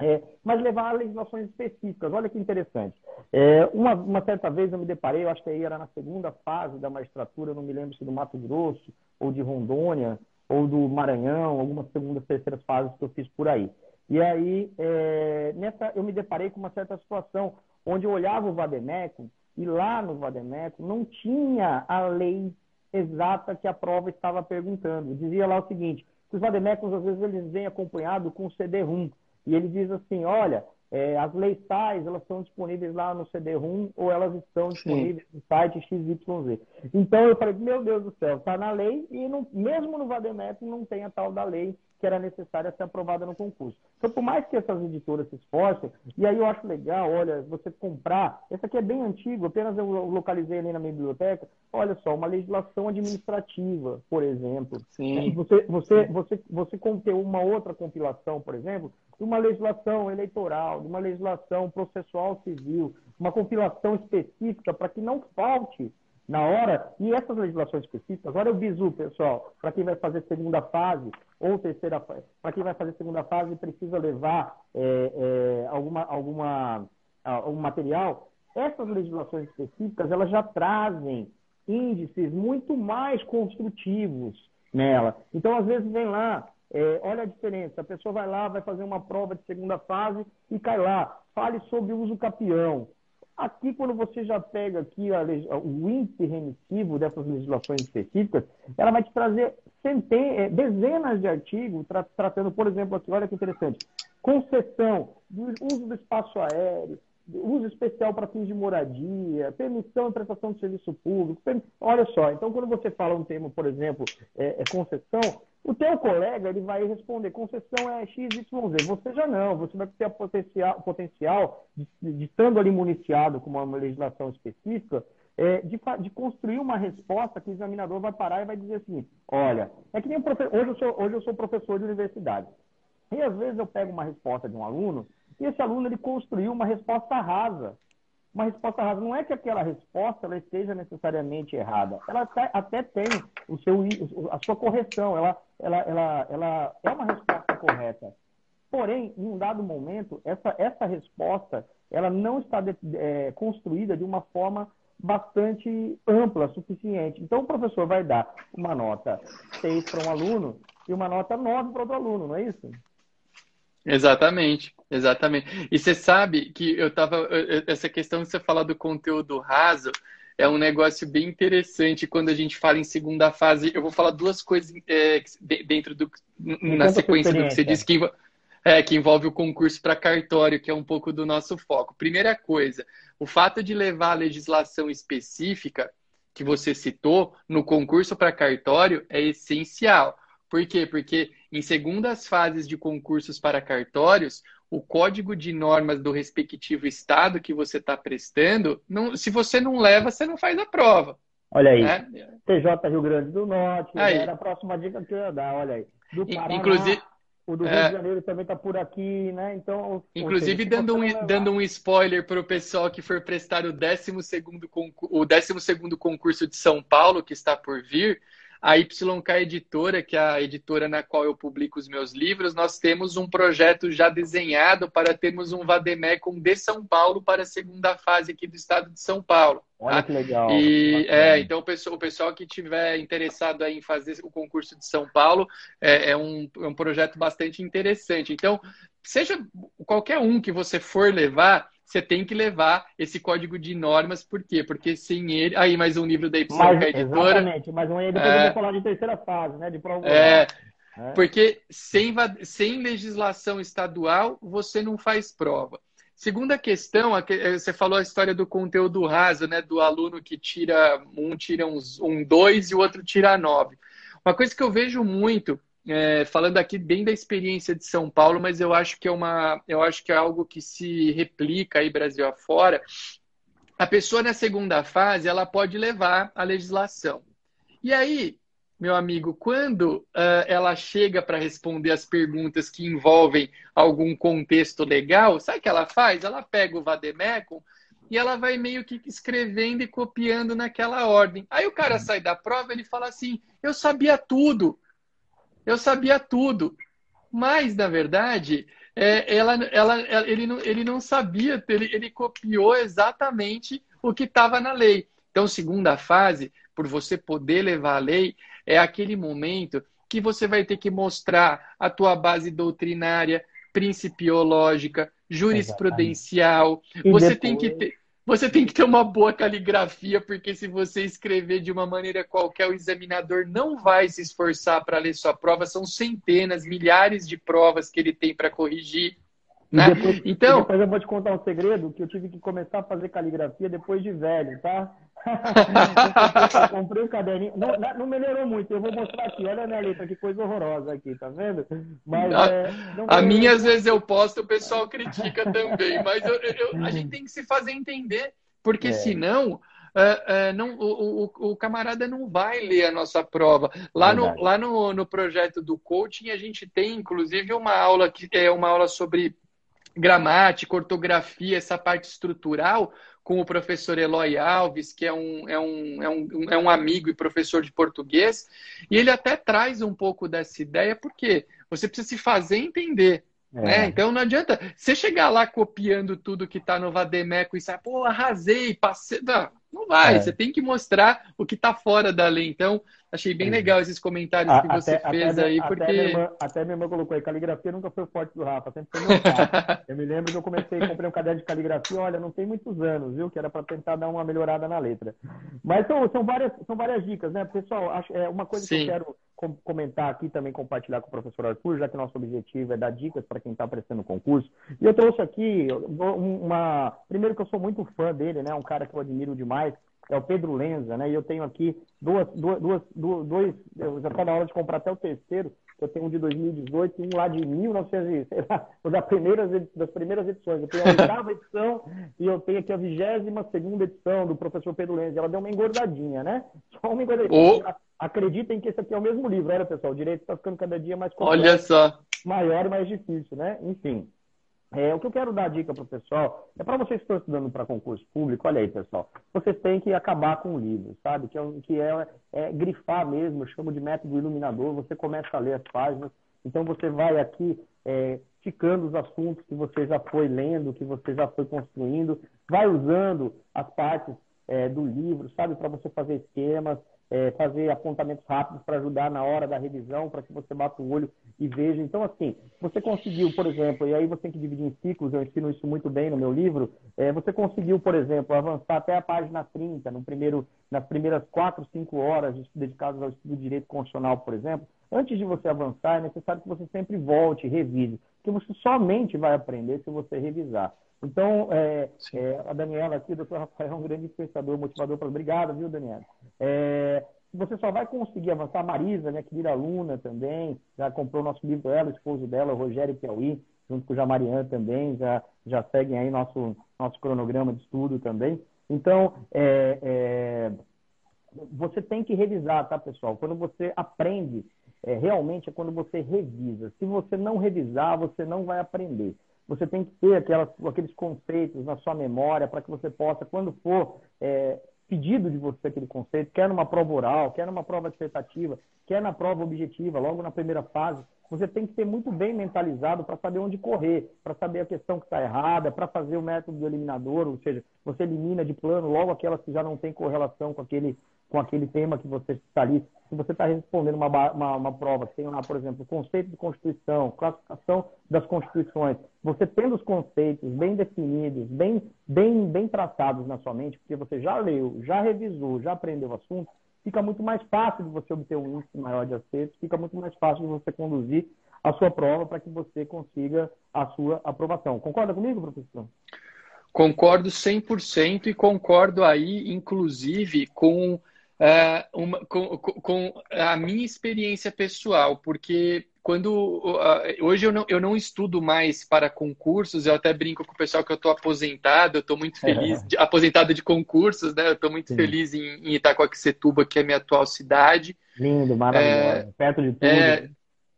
é, mas levar a legislações específicas. Olha que interessante. É, uma, uma, certa vez eu me deparei, eu acho que aí era na segunda fase da magistratura, não me lembro se do Mato Grosso, ou de Rondônia, ou do Maranhão, algumas segundas, terceiras fases que eu fiz por aí. E aí, é, nessa, eu me deparei com uma certa situação onde eu olhava o Vademeco e lá no Vademeco não tinha a lei exata que a prova estava perguntando. Dizia lá o seguinte, que os Vademecos, às vezes, eles vêm acompanhados com o CD-ROM. E ele diz assim, olha, é, as leis tais, elas estão disponíveis lá no CD-ROM ou elas estão disponíveis Sim. no site XYZ. Então eu falei, meu Deus do céu, está na lei e não, mesmo no Vademec não tem a tal da lei que era necessária ser aprovada no concurso. Então, por mais que essas editoras se esforcem, e aí eu acho legal, olha, você comprar, essa aqui é bem antigo, apenas eu localizei ali na minha biblioteca, olha só, uma legislação administrativa, por exemplo. Sim. Você, você, você, você conter uma outra compilação, por exemplo, de uma legislação eleitoral, de uma legislação processual civil, uma compilação específica para que não falte na hora, e essas legislações específicas, olha o bizu, pessoal, para quem vai fazer segunda fase ou terceira fase, para quem vai fazer segunda fase precisa levar é, é, alguma, alguma, algum material, essas legislações específicas, elas já trazem índices muito mais construtivos nela. Então, às vezes, vem lá, é, olha a diferença, a pessoa vai lá, vai fazer uma prova de segunda fase e cai lá, fale sobre o uso capião, Aqui, quando você já pega aqui a, o índice remissivo dessas legislações específicas, ela vai te trazer centenas, é, dezenas de artigos tra tratando, por exemplo, aqui, olha que interessante, concessão do uso do espaço aéreo, uso especial para fins de moradia, permissão e prestação de serviço público. Olha só, então quando você fala um termo, por exemplo, é, é concessão, o teu colega ele vai responder concessão é XYZ. Você já não, você vai ter o potencial, potencial de, de, estando ali municiado com uma legislação específica, é, de, de, construir uma resposta que o examinador vai parar e vai dizer assim, olha, é que nem um professor, hoje eu sou, hoje eu sou professor de universidade. E às vezes eu pego uma resposta de um aluno e esse aluno ele construiu uma resposta rasa uma resposta rasa. Não é que aquela resposta ela esteja necessariamente errada. Ela até, até tem o seu, a sua correção. Ela, ela, ela, ela é uma resposta correta. Porém, em um dado momento, essa, essa resposta ela não está de, é, construída de uma forma bastante ampla, suficiente. Então, o professor vai dar uma nota 6 para um aluno e uma nota 9 para outro aluno, não é isso? Exatamente, exatamente. E você sabe que eu tava. Essa questão de você falar do conteúdo raso é um negócio bem interessante quando a gente fala em segunda fase. Eu vou falar duas coisas é, dentro do. na sequência do que você disse, que, é, que envolve o concurso para cartório, que é um pouco do nosso foco. Primeira coisa, o fato de levar a legislação específica que você citou no concurso para cartório é essencial. Por quê? Porque em segundas fases de concursos para cartórios, o código de normas do respectivo estado que você está prestando, não, se você não leva, você não faz a prova. Olha aí. Né? TJ Rio Grande do Norte, aí. era a próxima dica que eu ia dar, olha aí. Do Paraná, Inclusive, o do Rio é, de Janeiro também está por aqui, né? Então, inclusive seja, dando um, dando um spoiler para o pessoal que for prestar o 12 o 12 concurso de São Paulo, que está por vir, a YK Editora, que é a editora na qual eu publico os meus livros, nós temos um projeto já desenhado para termos um Vademecum de São Paulo para a segunda fase aqui do estado de São Paulo. Olha tá? que legal. E, é, então, o pessoal, o pessoal que tiver interessado em fazer o concurso de São Paulo é, é, um, é um projeto bastante interessante. Então, seja qualquer um que você for levar, você tem que levar esse código de normas, por quê? Porque sem ele. Aí, mais um livro da YPK mas, Editora. Exatamente, mas um aí depois é, eu vou falar de terceira fase, né? De prova. É, é. Porque sem, sem legislação estadual, você não faz prova. Segunda questão, você falou a história do conteúdo raso, né? Do aluno que tira um tira uns, um dois e o outro tira nove. Uma coisa que eu vejo muito é, falando aqui bem da experiência de São Paulo, mas eu acho que é uma, eu acho que é algo que se replica aí Brasil afora. A pessoa na segunda fase ela pode levar a legislação. E aí, meu amigo, quando uh, ela chega para responder as perguntas que envolvem algum contexto legal, sabe o que ela faz? Ela pega o Vademecum e ela vai meio que escrevendo e copiando naquela ordem. Aí o cara sai da prova, ele fala assim: "Eu sabia tudo, eu sabia tudo. Mas, na verdade, é, ela, ela, ele, não, ele não sabia, ele, ele copiou exatamente o que estava na lei. Então, segunda fase, por você poder levar a lei, é aquele momento que você vai ter que mostrar a tua base doutrinária, principiológica, jurisprudencial. Você depois... tem que ter você tem que ter uma boa caligrafia, porque se você escrever de uma maneira qualquer, o examinador não vai se esforçar para ler sua prova. São centenas, milhares de provas que ele tem para corrigir. Né? Depois, então, depois eu vou te contar um segredo que eu tive que começar a fazer caligrafia depois de velho, tá? eu comprei um caderninho. Não, não, melhorou muito. Eu vou mostrar aqui. Olha a minha letra, que coisa horrorosa aqui, tá vendo? Mas, a, é, a minha, às vezes, eu posto, o pessoal critica também. Mas eu, eu, a gente tem que se fazer entender, porque é. senão. Uh, uh, não, o, o, o, camarada não vai ler a nossa prova. Lá, no, lá no, no projeto do coaching, a gente tem, inclusive, uma aula que é uma aula sobre gramática, ortografia, essa parte estrutural, com o professor Eloy Alves, que é um, é, um, é, um, é um amigo e professor de português, e ele até traz um pouco dessa ideia, porque você precisa se fazer entender. É. Né? Então não adianta você chegar lá copiando tudo que está no Vademeco e sair, pô, arrasei, passei. Não, não vai, é. você tem que mostrar o que está fora da lei. Então, Achei bem legal esses comentários a, que você até, fez até, aí, porque. Até minha, irmã, até minha irmã colocou aí, caligrafia nunca foi o forte do Rafa, sempre foi meu Eu me lembro que eu comecei, comprei um caderno de caligrafia, olha, não tem muitos anos, viu? Que era para tentar dar uma melhorada na letra. Mas são, são, várias, são várias dicas, né? Pessoal, acho, é, uma coisa Sim. que eu quero comentar aqui também, compartilhar com o professor Arthur, já que nosso objetivo é dar dicas para quem está prestando concurso. E eu trouxe aqui uma. Primeiro que eu sou muito fã dele, né? Um cara que eu admiro demais é o Pedro Lenza, né? E eu tenho aqui duas, duas, duas, dois, eu já está na hora de comprar até o terceiro, eu tenho um de 2018 e um lá de 1900, sei lá, das primeiras, das primeiras edições. Eu tenho a oitava edição e eu tenho aqui a vigésima segunda edição do professor Pedro Lenza. Ela deu uma engordadinha, né? Só uma engordadinha. Oh. Acreditem que esse aqui é o mesmo livro, olha pessoal, o direito está ficando cada dia mais complexo, Olha só. maior e mais difícil, né? Enfim. É, o que eu quero dar dica para o pessoal é para vocês que estão estudando para concurso público, olha aí, pessoal, vocês têm que acabar com o livro, sabe? Que é, que é, é grifar mesmo, eu chamo de método iluminador, você começa a ler as páginas, então você vai aqui é, ticando os assuntos que você já foi lendo, que você já foi construindo, vai usando as partes é, do livro, sabe, para você fazer esquemas, é, fazer apontamentos rápidos para ajudar na hora da revisão, para que você bata o olho e veja. Então, assim, você conseguiu, por exemplo, e aí você tem que dividir em ciclos, eu ensino isso muito bem no meu livro, é, você conseguiu, por exemplo, avançar até a página 30, no primeiro, nas primeiras 4, 5 horas dedicadas ao estudo de direito constitucional, por exemplo, antes de você avançar, é necessário que você sempre volte, revise, porque você somente vai aprender se você revisar. Então, é, é, a Daniela aqui, o doutor Rafael, é um grande influenciador, motivador. Para... Obrigado, viu, Daniela? É, você só vai conseguir avançar. A Marisa, minha querida aluna também, já comprou o nosso livro, ela, o esposo dela, o Rogério Piauí, junto com o Jamarian também, já, já seguem aí nosso, nosso cronograma de estudo também. Então, é, é, você tem que revisar, tá, pessoal? Quando você aprende, é, realmente é quando você revisa. Se você não revisar, você não vai aprender. Você tem que ter aquelas, aqueles conceitos na sua memória para que você possa, quando for é, pedido de você aquele conceito, quer numa prova oral, quer numa prova dissertativa, quer na prova objetiva, logo na primeira fase, você tem que ser muito bem mentalizado para saber onde correr, para saber a questão que está errada, para fazer o método do eliminador, ou seja, você elimina de plano logo aquelas que já não têm correlação com aquele com aquele tema que você está ali. Se você está respondendo uma, uma, uma, prova tem lá, por exemplo, conceito de Constituição, classificação das Constituições, você tendo os conceitos bem definidos, bem, bem, bem traçados na sua mente, porque você já leu, já revisou, já aprendeu o assunto, fica muito mais fácil de você obter um índice maior de acertos, fica muito mais fácil de você conduzir a sua prova para que você consiga a sua aprovação. Concorda comigo, professor? Concordo 100% e concordo aí, inclusive, com uh, uma, com, com, a minha experiência pessoal, porque quando uh, hoje eu não, eu não estudo mais para concursos, eu até brinco com o pessoal que eu estou aposentado, eu estou muito feliz, de, aposentado de concursos, né? Eu estou muito Sim. feliz em, em Itacoaquecetuba, que é a minha atual cidade. Lindo, maravilhoso, é, perto de tudo. É,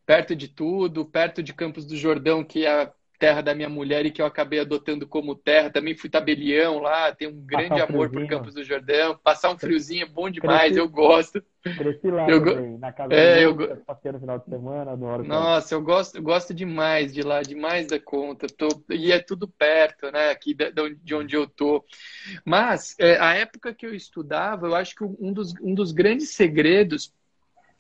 perto de tudo, perto de Campos do Jordão, que é terra da minha mulher e que eu acabei adotando como terra. Também fui tabelião lá, tenho um grande um amor por Campos do Jordão. Passar um friozinho é bom demais, cresci, eu gosto. Cresci lá eu também, na casa é, eu passei no final de semana, adoro. Nossa, eu gosto, eu gosto demais de lá, demais da conta. Tô, e é tudo perto, né, aqui de onde eu tô. Mas, é, a época que eu estudava, eu acho que um dos, um dos grandes segredos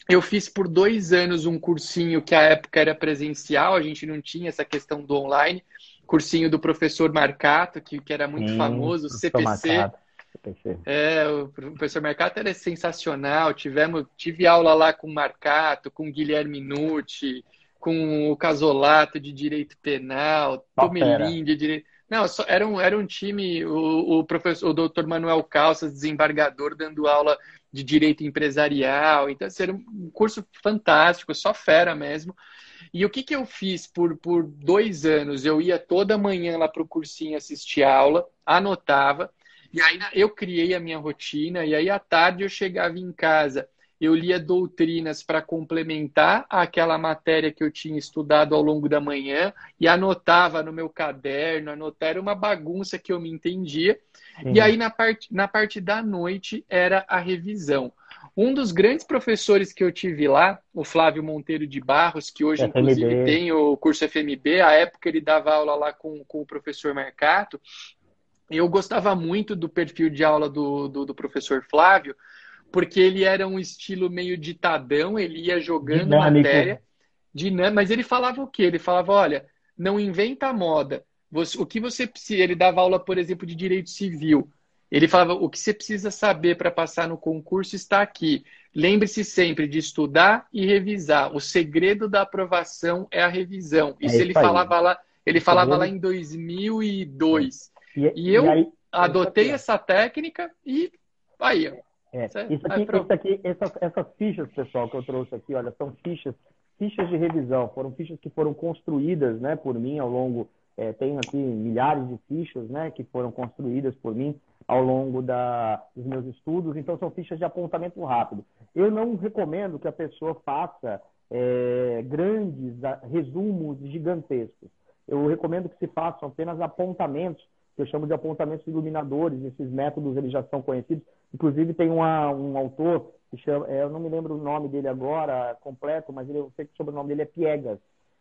eu fiz por dois anos um cursinho que a época era presencial, a gente não tinha essa questão do online. Cursinho do professor Marcato, que, que era muito famoso, o CPC. É, o professor Marcato era sensacional. Tivemos, tive aula lá com o Marcato, com o Guilherme Nucci, com o Casolato de Direito Penal, Tomelin de Direito. Não, era, um, era um time, o, o professor, o doutor Manuel Calças, desembargador, dando aula de direito empresarial. Então, assim, era um curso fantástico, só fera mesmo. E o que, que eu fiz por, por dois anos? Eu ia toda manhã lá para o cursinho assistir aula, anotava, e aí eu criei a minha rotina, e aí à tarde eu chegava em casa, eu lia doutrinas para complementar aquela matéria que eu tinha estudado ao longo da manhã, e anotava no meu caderno, anotar, era uma bagunça que eu me entendia. E aí, na parte, na parte da noite, era a revisão. Um dos grandes professores que eu tive lá, o Flávio Monteiro de Barros, que hoje, FMB. inclusive, tem o curso FMB, à época ele dava aula lá com, com o professor Mercato. Eu gostava muito do perfil de aula do, do, do professor Flávio, porque ele era um estilo meio ditadão, ele ia jogando Dinâmico. matéria, mas ele falava o quê? Ele falava, olha, não inventa moda, você, o que você precisa. Ele dava aula, por exemplo, de direito civil. Ele falava: o que você precisa saber para passar no concurso está aqui. Lembre-se sempre de estudar e revisar. O segredo da aprovação é a revisão. Isso, é isso ele aí. falava lá. Ele falava lá em 2002. E, e eu e aí, adotei essa técnica e aí. É. Isso aqui, isso aqui essas, essas fichas, pessoal, que eu trouxe aqui, olha, são fichas, fichas de revisão. Foram fichas que foram construídas, né, por mim ao longo é, tenho aqui milhares de fichas né, que foram construídas por mim ao longo da, dos meus estudos, então são fichas de apontamento rápido. Eu não recomendo que a pessoa faça é, grandes resumos gigantescos. Eu recomendo que se façam apenas apontamentos, que eu chamo de apontamentos iluminadores. Esses métodos eles já são conhecidos. Inclusive tem uma, um autor que chama, é, eu não me lembro o nome dele agora completo, mas ele, eu sei que o sobrenome dele é Piegas.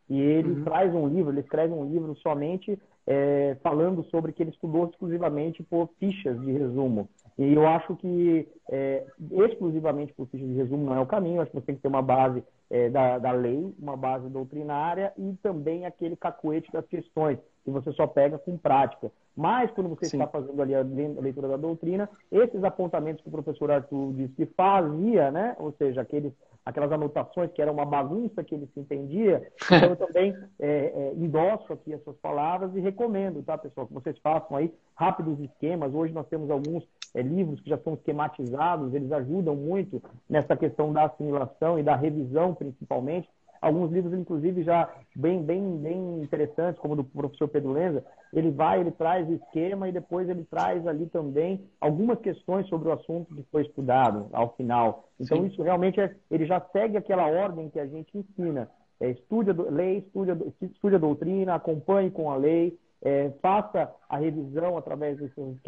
E ele uhum. traz um livro, ele escreve um livro somente é, falando sobre que ele estudou exclusivamente por fichas de resumo. E eu acho que é, exclusivamente por fichas de resumo não é o caminho, acho que você tem que ter uma base é, da, da lei, uma base doutrinária e também aquele cacuete das questões, que você só pega com prática. Mas, quando você Sim. está fazendo ali a leitura da doutrina, esses apontamentos que o professor Arthur disse que fazia, né? ou seja, aqueles aquelas anotações que era uma bagunça que ele se entendia. Então, eu também é, é, endosso aqui as suas palavras e recomendo, tá, pessoal, que vocês façam aí rápidos esquemas. Hoje nós temos alguns é, livros que já são esquematizados, eles ajudam muito nessa questão da assimilação e da revisão, principalmente alguns livros, inclusive, já bem, bem, bem interessantes, como o do professor Pedro Lenza, ele vai, ele traz o esquema e depois ele traz ali também algumas questões sobre o assunto que foi estudado ao final. Então, Sim. isso realmente, é, ele já segue aquela ordem que a gente ensina. É, estude a lei, estude a, estude a doutrina, acompanhe com a lei, é, faça a revisão através desses,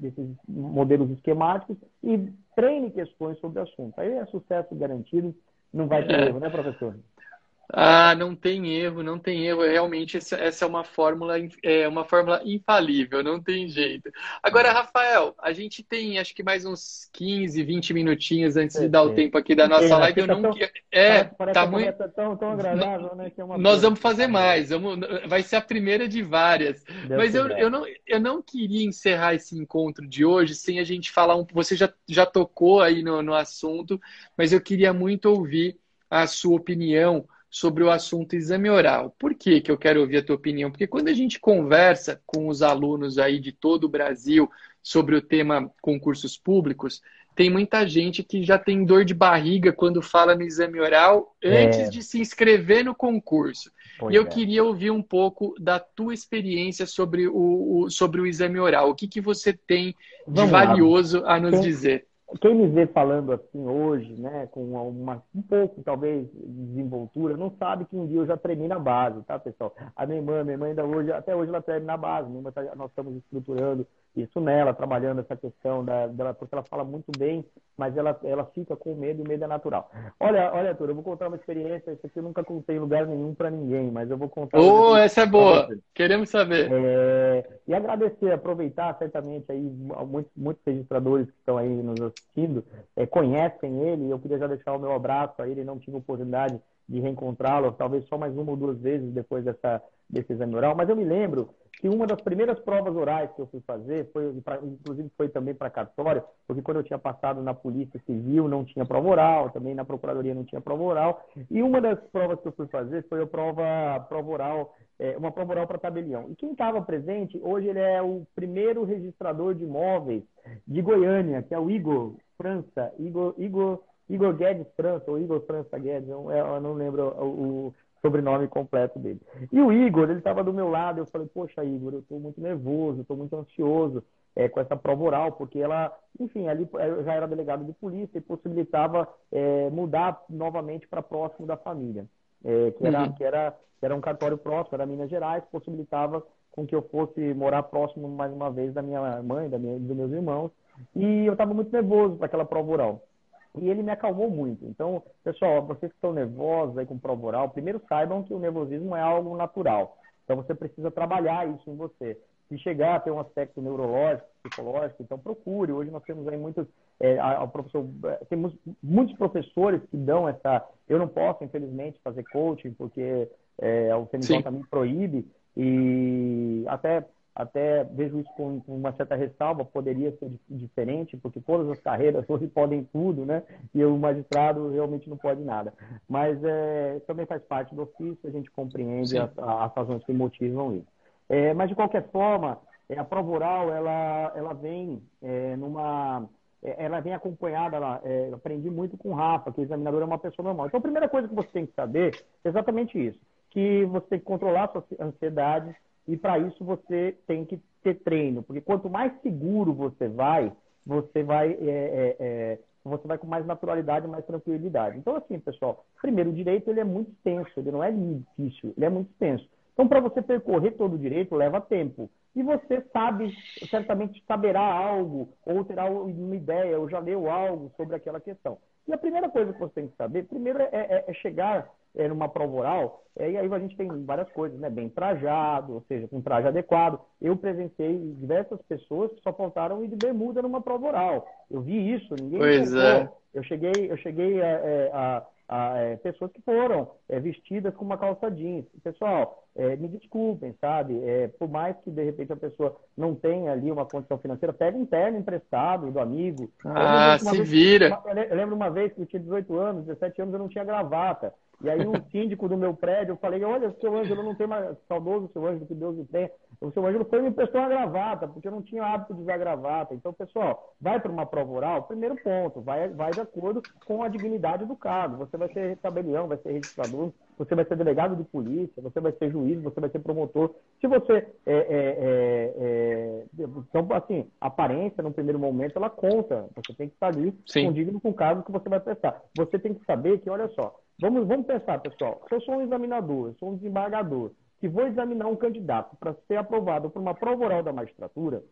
desses modelos esquemáticos e treine questões sobre o assunto. Aí é sucesso garantido, não vai ter é. erro, né, professor? Ah, não tem erro, não tem erro. Realmente essa, é uma fórmula, é uma fórmula infalível, não tem jeito. Agora, Rafael, a gente tem acho que mais uns 15, 20 minutinhos antes de dar o tempo aqui da nossa live. Eu tá não tão, é, tá muito tão, tão agradável, né? É Nós vamos fazer mais. Vamos, vai ser a primeira de várias. Deus Mas eu, eu, não, eu não queria encerrar esse encontro de hoje sem a gente falar um. Você já, já tocou aí no, no assunto, mas eu queria muito ouvir a sua opinião sobre o assunto exame oral. Por que, que eu quero ouvir a tua opinião? Porque quando a gente conversa com os alunos aí de todo o Brasil sobre o tema concursos públicos, tem muita gente que já tem dor de barriga quando fala no exame oral antes é. de se inscrever no concurso. Pois e eu é. queria ouvir um pouco da tua experiência sobre o, o sobre o exame oral. O que, que você tem de Vamos valioso lá. a nos tem, dizer? Quem me vê falando assim hoje, né, com uma, um pouco, talvez, de desenvoltura, não sabe que um dia eu já treinei na base, tá, pessoal? A minha irmã, minha irmã ainda hoje, até hoje ela treina na base, minha irmã tá, nós estamos estruturando isso nela, trabalhando essa questão da, dela, porque ela fala muito bem, mas ela, ela fica com medo e o medo é natural. Olha, olha, Arthur, eu vou contar uma experiência, isso aqui eu nunca contei em lugar nenhum para ninguém, mas eu vou contar. Oh, essa é boa! Queremos saber. É, e agradecer, aproveitar certamente aí muitos, muitos registradores que estão aí nos assistindo, é, conhecem ele, eu queria já deixar o meu abraço a ele, não tive oportunidade de reencontrá-lo, talvez só mais uma ou duas vezes depois dessa, desse exame oral, mas eu me lembro que uma das primeiras provas orais que eu fui fazer, foi, inclusive foi também para cartório, porque quando eu tinha passado na Polícia Civil não tinha prova oral, também na Procuradoria não tinha prova oral, e uma das provas que eu fui fazer foi a prova, prova oral, é, uma prova oral para tabelião. E quem estava presente, hoje ele é o primeiro registrador de imóveis de Goiânia, que é o Igor França, Igor, Igor, Igor Guedes França, ou Igor França Guedes, eu, eu não lembro o, sobrenome completo dele. E o Igor, ele estava do meu lado, eu falei, poxa, Igor, eu estou muito nervoso, estou muito ansioso é, com essa prova oral, porque ela, enfim, ali eu já era delegado de polícia e possibilitava é, mudar novamente para próximo da família, é, que, era, uhum. que, era, que era um cartório próximo, era Minas Gerais, possibilitava com que eu fosse morar próximo mais uma vez da minha mãe, da minha, dos meus irmãos, e eu estava muito nervoso para aquela prova oral. E ele me acalmou muito. Então, pessoal, vocês que estão nervosos aí com prova oral, primeiro saibam que o nervosismo é algo natural. Então, você precisa trabalhar isso em você. Se chegar a ter um aspecto neurológico, psicológico, então procure. Hoje nós temos aí muitos, é, a, a professor, é, temos muitos professores que dão essa. Eu não posso, infelizmente, fazer coaching porque é, o CNJ também proíbe e até até vejo isso com, uma certa ressalva, poderia ser diferente, porque todas as carreiras hoje podem tudo, né? E o magistrado realmente não pode nada. Mas é, também faz parte do ofício, a gente compreende as, as, razões que motivam isso. É, mas, de qualquer forma, é, a prova oral, ela, ela vem é, numa... É, ela vem acompanhada, ela, é, eu aprendi muito com o Rafa, que o examinador é uma pessoa normal. Então, a primeira coisa que você tem que saber é exatamente isso, que você tem que controlar a sua ansiedade, e para isso você tem que ter treino, porque quanto mais seguro você vai, você vai, é, é, é, você vai com mais naturalidade, mais tranquilidade. Então, assim, pessoal, primeiro, o direito ele é muito extenso, ele não é difícil, ele é muito extenso. Então, para você percorrer todo o direito, leva tempo. E você sabe, certamente saberá algo, ou terá uma ideia, ou já leu algo sobre aquela questão. E a primeira coisa que você tem que saber, primeiro, é, é, é chegar é, numa prova oral, é, e aí a gente tem várias coisas, né? Bem trajado, ou seja, com traje adequado. Eu presenciei diversas pessoas que só faltaram ir de bermuda numa prova oral. Eu vi isso, ninguém pois é. Eu cheguei, eu cheguei a, é, a, a, a é, pessoas que foram é, vestidas com uma calça jeans. Pessoal, é, me desculpem, sabe? É, por mais que de repente a pessoa não tenha ali uma condição financeira, pega um terno emprestado do amigo. Ah, se vez, vira. eu lembro uma vez que eu tinha 18 anos, 17 anos, eu não tinha gravata. E aí o síndico do meu prédio, eu falei, olha, o seu Ângelo não tem mais saudoso, o seu Ângelo, que Deus o tenha. O seu Ângelo foi e me emprestou uma gravata, porque eu não tinha hábito de usar gravata. Então, pessoal, vai para uma prova oral, primeiro ponto, vai, vai de acordo com a dignidade do cargo. Você vai ser tabelião, vai ser registrador, você vai ser delegado de polícia, você vai ser juiz, você vai ser promotor. Se você é, é, é, é então, assim, aparência no primeiro momento ela conta. Você tem que estar ali Sim. condigno com o cargo que você vai prestar. Você tem que saber que, olha só, vamos, vamos pensar, pessoal. Se eu sou um examinador, eu sou um desembargador, que vou examinar um candidato para ser aprovado por uma prova oral da magistratura,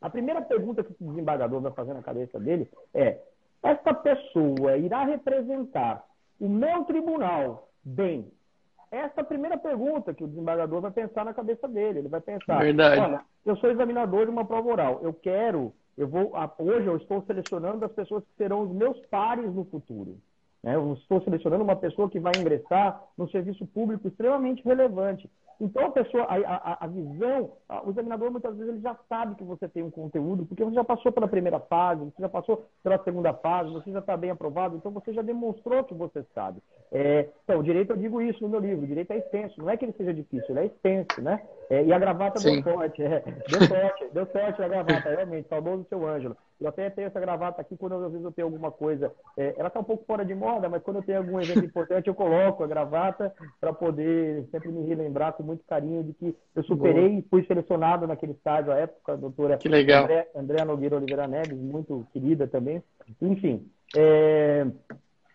a primeira pergunta que o desembargador vai fazer na cabeça dele é: essa pessoa irá representar o meu tribunal bem? Essa é a primeira pergunta que o desembargador vai pensar na cabeça dele. Ele vai pensar: Verdade. olha, eu sou examinador de uma prova oral, eu quero, eu vou, hoje eu estou selecionando as pessoas que serão os meus pares no futuro. Né? Eu estou selecionando uma pessoa que vai ingressar no serviço público extremamente relevante. Então, a pessoa, a, a, a visão, a, o examinador muitas vezes ele já sabe que você tem um conteúdo, porque você já passou pela primeira fase, você já passou pela segunda fase, você já está bem aprovado, então você já demonstrou que você sabe. É, então, o direito, eu digo isso no meu livro, o direito é extenso, não é que ele seja difícil, ele é extenso, né? É, e a gravata Sim. deu sorte, é, deu sorte, deu sorte a gravata, realmente, saudoso seu Ângelo. Eu até tenho essa gravata aqui quando às vezes eu tenho alguma coisa. É, ela está um pouco fora de moda, mas quando eu tenho algum evento importante, eu coloco a gravata para poder sempre me relembrar com muito carinho de que eu superei e fui selecionado naquele estádio à época, a doutora que legal. André, André Nogueira Oliveira Neves, muito querida também. Enfim. É,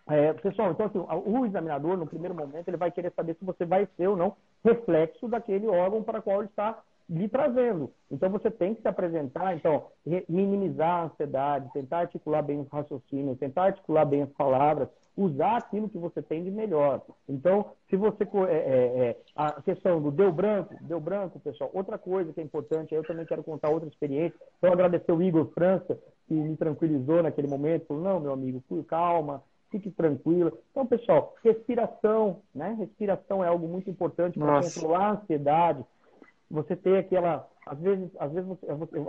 é, pessoal, então assim, o examinador, no primeiro momento, ele vai querer saber se você vai ser ou não reflexo daquele órgão para qual ele está lhe trazendo. Então você tem que se apresentar, então, minimizar a ansiedade, tentar articular bem os raciocínios, tentar articular bem as palavras, usar aquilo que você tem de melhor. Então, se você. É, é, é, a questão do deu branco, deu branco, pessoal. Outra coisa que é importante, eu também quero contar outra experiência. Então, agradecer o Igor França, que me tranquilizou naquele momento, falou: não, meu amigo, calma, fique tranquilo. Então, pessoal, respiração, né? Respiração é algo muito importante para controlar a ansiedade. Você ter aquela, às vezes, às vezes,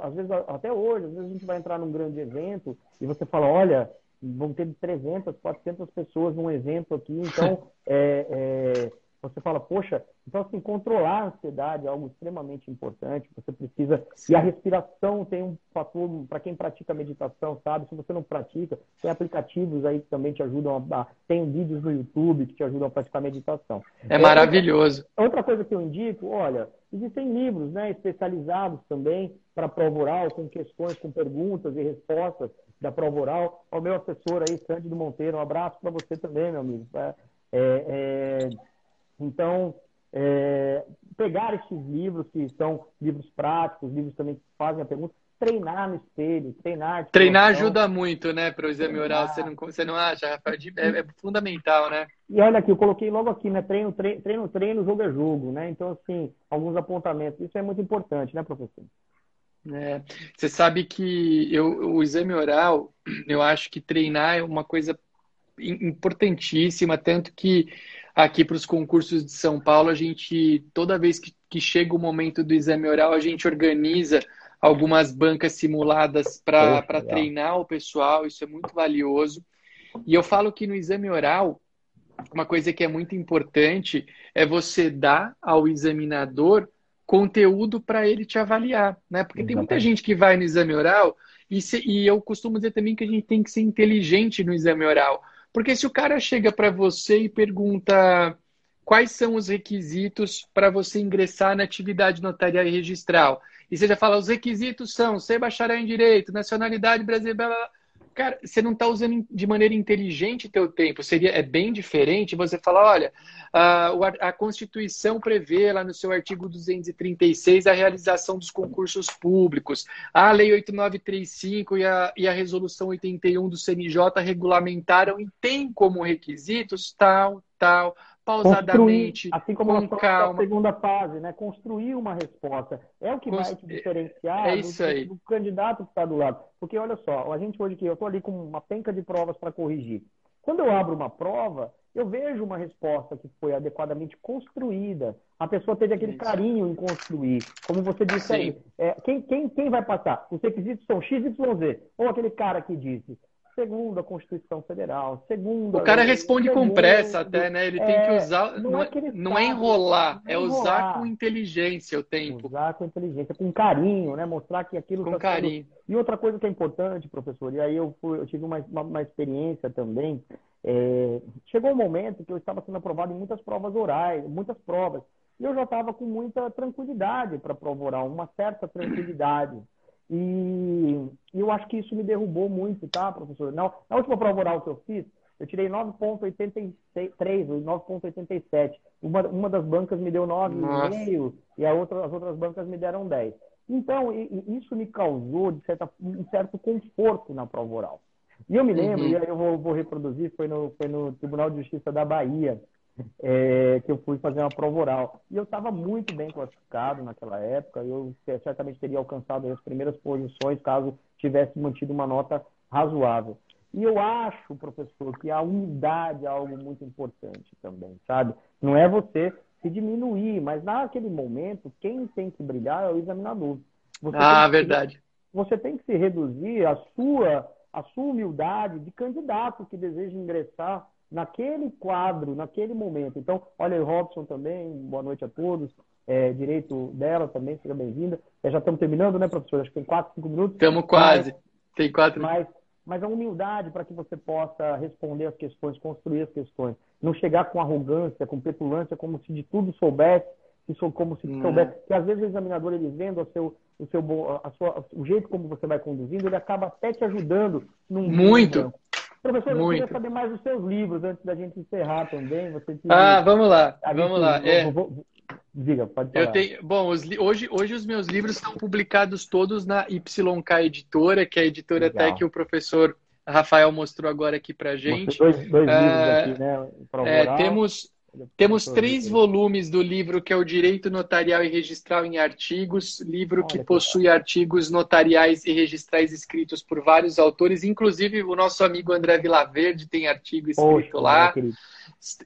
às vezes, até hoje, às vezes a gente vai entrar num grande evento e você fala, olha, vão ter 300, 400 pessoas num evento aqui, então é, é, você fala, poxa, então assim, controlar a ansiedade é algo extremamente importante, você precisa, Sim. e a respiração tem um fator, para quem pratica meditação, sabe, se você não pratica, tem aplicativos aí que também te ajudam a, tem vídeos no YouTube que te ajudam a praticar meditação. É, é maravilhoso. Outra coisa que eu indico, olha, existem livros, né, especializados também para prova oral, com questões, com perguntas e respostas da prova oral. O meu assessor aí, Cândido Monteiro, um abraço para você também, meu amigo. É, é, então, é, pegar esses livros que são livros práticos, livros também que fazem a pergunta, treinar no espelho, treinar. Treinar ajuda muito, né, para o exame oral. Você não, você não acha, Rafael? É, é, fundamental, né? E olha aqui, eu coloquei logo aqui, né? Treino, treino, treino, treino, jogo é jogo, né? Então, assim, alguns apontamentos. Isso é muito importante, né, professor? É, você sabe que eu, o exame oral, eu acho que treinar é uma coisa importantíssima, tanto que aqui para os concursos de São Paulo, a gente, toda vez que, que chega o momento do exame oral, a gente organiza algumas bancas simuladas para treinar o pessoal, isso é muito valioso. E eu falo que no exame oral, uma coisa que é muito importante é você dar ao examinador conteúdo para ele te avaliar, né? Porque Exatamente. tem muita gente que vai no exame oral e, se, e eu costumo dizer também que a gente tem que ser inteligente no exame oral. Porque se o cara chega para você e pergunta quais são os requisitos para você ingressar na atividade notarial e registral, e você já fala, os requisitos são ser bacharel em direito, nacionalidade brasileira, Cara, você não está usando de maneira inteligente teu tempo. Seria é bem diferente você falar, olha, a, a Constituição prevê lá no seu artigo 236 a realização dos concursos públicos. A Lei 8935 e a, e a Resolução 81 do CNJ regulamentaram e tem como requisitos tal, tal, pausadamente, assim como com calma. a segunda fase, né? Construir uma resposta. É o que Constru... vai te diferenciar é isso do, aí. do, candidato que está do lado. Porque olha só, a gente hoje aqui, eu estou ali com uma penca de provas para corrigir. Quando eu abro uma prova, eu vejo uma resposta que foi adequadamente construída. A pessoa teve aquele isso. carinho em construir. Como você disse Sim. aí, é, quem, quem, quem vai passar? Os requisitos são X, Y, Z. Ou aquele cara que disse, segundo a Constituição Federal, segundo. O cara responde segundo, com pressa até, né? Ele é, tem que usar. Não, não, é, não é enrolar, é, usar com inteligência o tempo. Usar com inteligência, com carinho, né? Mostrar que aquilo. Com tá carinho. Sendo... E outra coisa que é importante, professor, e aí eu, fui, eu tive uma, uma, uma experiência também. É... chegou um momento que eu estava sendo aprovado em muitas provas orais, muitas provas. E eu já estava com muita tranquilidade para prova oral, uma certa tranquilidade. E, eu acho que isso me derrubou muito, tá, professor? Na, na última prova oral que eu fiz, eu tirei 9,83 ou 9,87. Uma, uma das bancas me deu 9,5 e a outra, as outras bancas me deram 10. Então, e, e isso me causou, de certa, um certo conforto na prova oral. E eu me lembro, uhum. e aí eu vou, vou reproduzir, foi no, foi no Tribunal de Justiça da Bahia, é, que eu fui fazer uma prova oral. E eu estava muito bem classificado naquela época, eu certamente teria alcançado as primeiras posições caso tivesse mantido uma nota razoável. E eu acho, professor, que a unidade é algo muito importante também, sabe? Não é você se diminuir, mas naquele momento, quem tem que brilhar é o examinador. Você ah, verdade. você tem que se reduzir a sua, a sua humildade de candidato que deseja ingressar naquele quadro, naquele momento. Então, olha, o Robson também, boa noite a todos. É, direito dela também, seja bem-vinda. É, já estamos terminando, né, professor? Acho que tem quatro, cinco minutos. Estamos quase. Tem quatro. Mas, mas a humildade para que você possa responder as questões, construir as questões. Não chegar com arrogância, com petulância, como se de tudo soubesse, como se hum. soubesse. Que às vezes o examinador, ele vendo o seu, o, seu, a sua, o jeito como você vai conduzindo, ele acaba até te ajudando. Num Muito. Professor, Muito. eu queria saber mais dos seus livros antes da gente encerrar também. Você ah, vamos lá, vamos lá. É. Diga, pode falar. Eu tenho, bom, os, hoje, hoje os meus livros estão publicados todos na YK Editora, que é a editora Legal. até que o professor Rafael mostrou agora aqui para gente. Dois, dois livros ah, aqui, né? É, temos temos três volumes do livro que é o Direito Notarial e Registral em Artigos, livro que possui artigos notariais e registrais escritos por vários autores, inclusive o nosso amigo André Vilaverde tem artigo escrito Poxa, lá.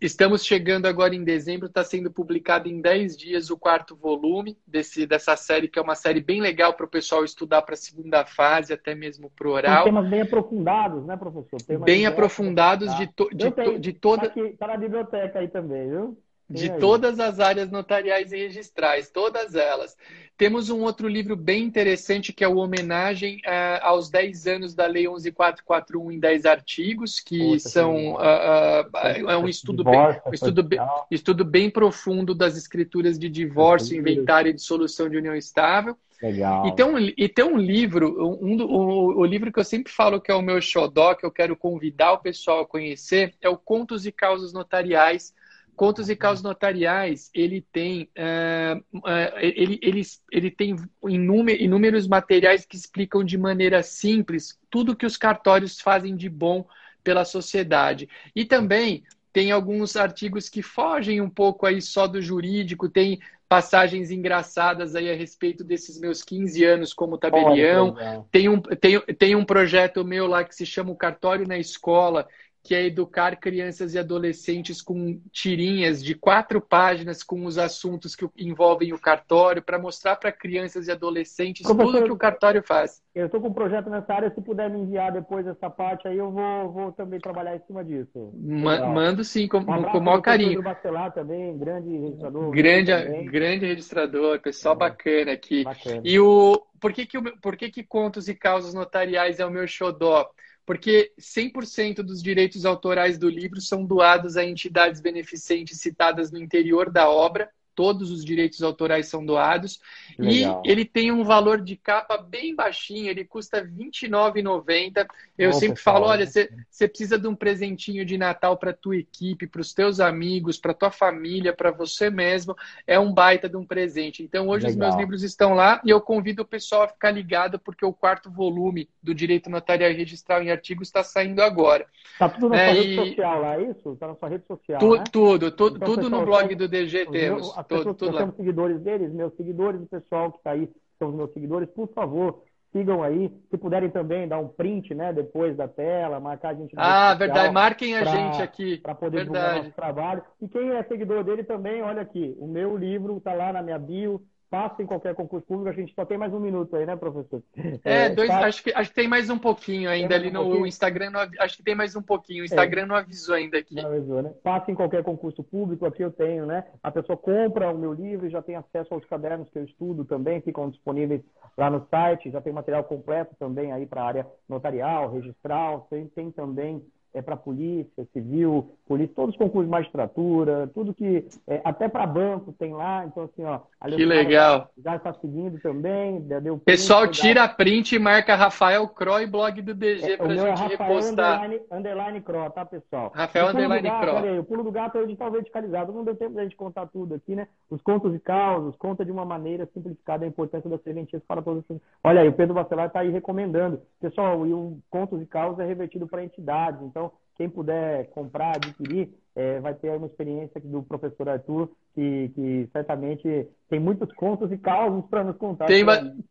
Estamos chegando agora em dezembro, está sendo publicado em 10 dias o quarto volume desse, dessa série, que é uma série bem legal para o pessoal estudar para a segunda fase, até mesmo para o oral. Tem temas bem aprofundados, né, professor? Temas bem aprofundados de, to, de, to, de toda. Está tá na biblioteca aí também, viu? de todas as áreas notariais e registrais, todas elas. Temos um outro livro bem interessante que é o Homenagem uh, aos 10 anos da Lei 11441 em 10 artigos, que Poxa, são uh, uh, é um estudo, bem, um estudo, bem, estudo bem profundo das escrituras de divórcio, inventário e dissolução de união estável. Legal. E tem um, e tem um livro, um, um, o livro que eu sempre falo que é o meu xodó, que eu quero convidar o pessoal a conhecer, é o Contos e Causas Notariais, Contos e causas notariais, ele tem, uh, uh, ele, ele, ele tem inúmeros materiais que explicam de maneira simples tudo que os cartórios fazem de bom pela sociedade. E também tem alguns artigos que fogem um pouco aí só do jurídico, tem passagens engraçadas aí a respeito desses meus 15 anos como tabelião. tem, um, tem, tem um projeto meu lá que se chama o Cartório na Escola, que é educar crianças e adolescentes com tirinhas de quatro páginas com os assuntos que envolvem o cartório, para mostrar para crianças e adolescentes Professor, tudo que o cartório faz. Eu estou com um projeto nessa área, se puder me enviar depois essa parte aí, eu vou, vou também trabalhar em cima disso. Ma mando sim, com, um com o maior carinho. Bacelar também, grande registrador. Grande, grande registrador, pessoal é. bacana aqui. Bacana. E o por que que, por que que contos e causas notariais é o meu xodó? Porque 100% dos direitos autorais do livro são doados a entidades beneficentes citadas no interior da obra todos os direitos autorais são doados. Legal. E ele tem um valor de capa bem baixinho, ele custa R$ 29,90. Eu Bom, sempre pessoal, falo, olha, você precisa de um presentinho de Natal para tua equipe, para os teus amigos, para tua família, para você mesmo. É um baita de um presente. Então, hoje Legal. os meus livros estão lá e eu convido o pessoal a ficar ligado, porque o quarto volume do Direito Notarial e Registral em Artigos está saindo agora. Está tudo na é, sua rede social lá, é isso? Está na sua rede social, tu, né? Tudo, tu, então, tudo no blog do DG temos as pessoas que são seguidores deles, meus seguidores, o pessoal que está aí, são os meus seguidores, por favor, sigam aí. Se puderem também dar um print, né, depois da tela, marcar a gente. Ah, verdade. Marquem a pra, gente aqui. Para poder verdade. divulgar nosso trabalho. E quem é seguidor dele também, olha aqui, o meu livro está lá na minha bio passa em qualquer concurso público. A gente só tem mais um minuto aí, né, professor? É, é dois, tá... acho, que, acho que tem mais um pouquinho ainda ali um no pouquinho? Instagram. No, acho que tem mais um pouquinho. O Instagram é. não avisou ainda aqui. Não avisou, né? Passa em qualquer concurso público. Aqui eu tenho, né? A pessoa compra o meu livro e já tem acesso aos cadernos que eu estudo também. Ficam disponíveis lá no site. Já tem material completo também aí para a área notarial, registral. Tem, tem também é para polícia, civil, polícia, todos os concursos de magistratura, tudo que. É, até para banco tem lá. Então, assim, ó. que legal. Já está seguindo também. Deu print, Pessoal, tira print e marca Rafael Croy, blog do DG, é, para a gente é Rafael repostar. Underline, underline Cro, tá, pessoal? Rafael Underline gato, Cro. Aí, o pulo do gato é o edital verticalizado. Não deu tempo da gente contar tudo aqui, né? Os contos e causas, conta de uma maneira simplificada a importância das serventias para todos os. Olha aí, o Pedro Bacelar está aí recomendando. Pessoal, e o contos e causas é revertido para entidades. Então, quem puder comprar, adquirir, é, vai ter uma experiência do professor Arthur, que, que certamente tem muitos contos e causos para nos contar. Tem,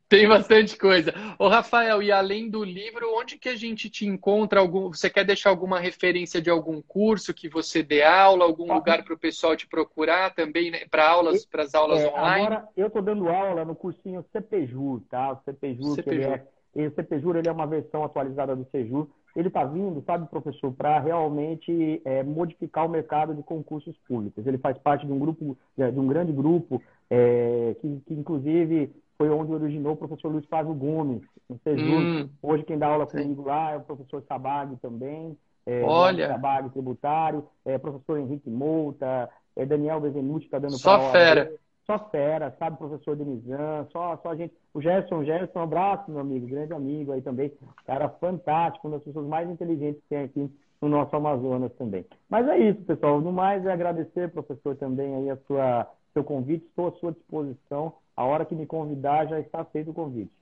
tem bastante coisa. Ô, Rafael, e além do livro, onde que a gente te encontra? Algum, você quer deixar alguma referência de algum curso que você dê aula, algum ah, lugar para o pessoal te procurar também, né, para aulas, para as aulas é, online? Agora, eu estou dando aula no cursinho CPJUR, tá? O CPJUR, CPJUR. ele é, o CPJUR ele é uma versão atualizada do CEJUR ele está vindo, sabe, professor, para realmente é, modificar o mercado de concursos públicos. Ele faz parte de um grupo, de um grande grupo, é, que, que inclusive foi onde originou o professor Luiz Flávio Gomes, no. Hum. Hoje quem dá aula comigo lá é o professor Sabag também. É, Olha! Sabag tributário, é, professor Henrique Mouta, é, Daniel Bezenuti está dando Só fera! Só fera, sabe, professor Denizan, só, só a gente. O Gerson, Gerson, um abraço, meu amigo, grande amigo aí também. Cara fantástico, uma das pessoas mais inteligentes que tem aqui no nosso Amazonas também. Mas é isso, pessoal. No mais, é agradecer, professor, também aí a sua, seu convite. Estou à sua disposição. A hora que me convidar, já está feito o convite.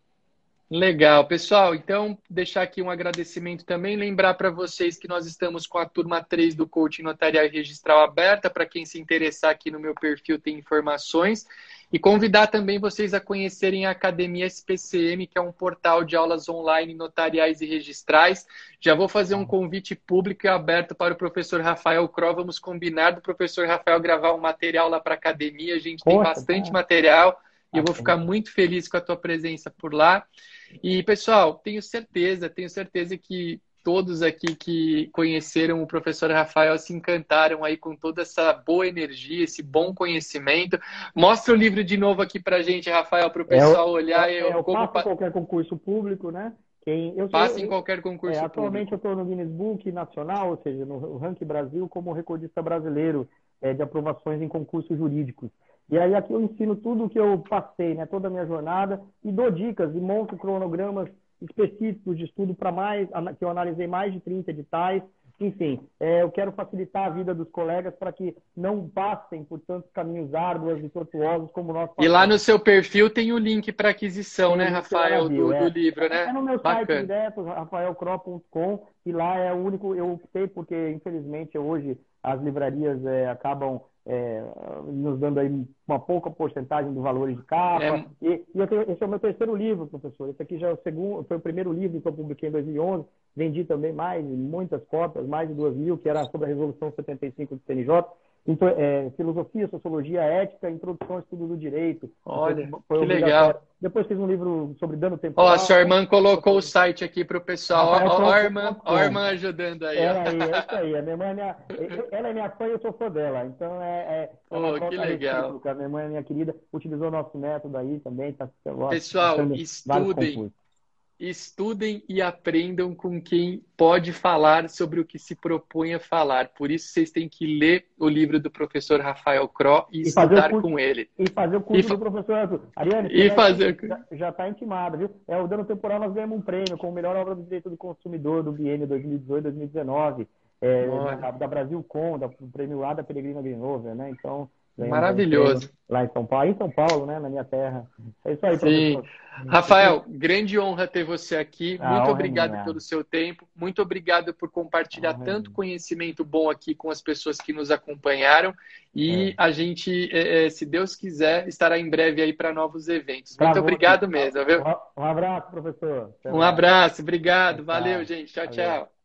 Legal, pessoal. Então, deixar aqui um agradecimento também. Lembrar para vocês que nós estamos com a turma 3 do Coaching Notarial e Registral aberta. Para quem se interessar aqui no meu perfil, tem informações. E convidar também vocês a conhecerem a Academia SPCM, que é um portal de aulas online notariais e registrais. Já vou fazer um convite público e aberto para o professor Rafael Cro. Vamos combinar do professor Rafael gravar um material lá para a academia. A gente Poxa, tem bastante cara. material. E eu vou ficar muito feliz com a tua presença por lá. E, pessoal, tenho certeza, tenho certeza que todos aqui que conheceram o professor Rafael se encantaram aí com toda essa boa energia, esse bom conhecimento. Mostra o livro de novo aqui para gente, Rafael, para o pessoal é, olhar. É, eu, eu como... faço qualquer concurso público, né? Quem, eu Passa em qualquer concurso é, Atualmente público. eu estou no Guinness Book nacional, ou seja, no Ranking Brasil, como recordista brasileiro é, de aprovações em concursos jurídicos. E aí aqui eu ensino tudo o que eu passei, né, toda a minha jornada, e dou dicas e monto cronogramas específicos de estudo para mais, que eu analisei mais de 30 editais. Enfim, é, eu quero facilitar a vida dos colegas para que não passem por tantos caminhos árduos e tortuosos como nós passamos. E lá no seu perfil tem o link para aquisição, né, Rafael, do, é. do, livro, né? É no meu Bacana. site direto, rafaelcro.com, e lá é o único, eu optei porque, infelizmente, hoje as livrarias é, acabam é, nos dando aí uma pouca porcentagem do valor de capa. É. E, e tenho, esse é o meu terceiro livro, professor. Esse aqui já é o segundo, foi o primeiro livro que eu publiquei em 2011. Vendi também mais, muitas cópias, mais de duas mil, que era sobre a Resolução 75 do CNJ. É, filosofia, sociologia, ética, introdução ao estudo do direito. Olha, que legal. Depois fiz um livro sobre dano temporal. Ó, a sua irmã colocou o site aqui para o pessoal. Ó, ó, a irmã, ó, a irmã ajudando aí. É, é isso aí. A minha mãe é minha, ela é minha fã e eu sou fã dela. Então é. é, oh, que legal. A minha mãe é minha querida, utilizou nosso método aí também. Tá, pessoal, estudem estudem e aprendam com quem pode falar sobre o que se propõe a falar. Por isso, vocês têm que ler o livro do professor Rafael Cro e, e estudar curso, com ele. E fazer o curso do professor Arthur. Ariane, e fazer... já está intimado, viu? É, o Dano Temporal nós ganhamos um prêmio como melhor obra do direito do consumidor do biênio 2018-2019, é, da, da Brasil Com, da, do prêmio A da Peregrina Grenover, né? Então, Maravilhoso. Lá em São Paulo, em São Paulo, né, na minha terra. É isso aí, Sim. professor. Rafael, grande honra ter você aqui. Ah, muito obrigado minha. pelo seu tempo. Muito obrigado por compartilhar ah, tanto conhecimento bom aqui com as pessoas que nos acompanharam. E é. a gente, é, é se Deus quiser, estará em breve aí para novos eventos. Muito obrigado mesmo, viu? Um abraço, professor. Até um abraço, obrigado. Valeu, gente. Tchau, Valeu. tchau.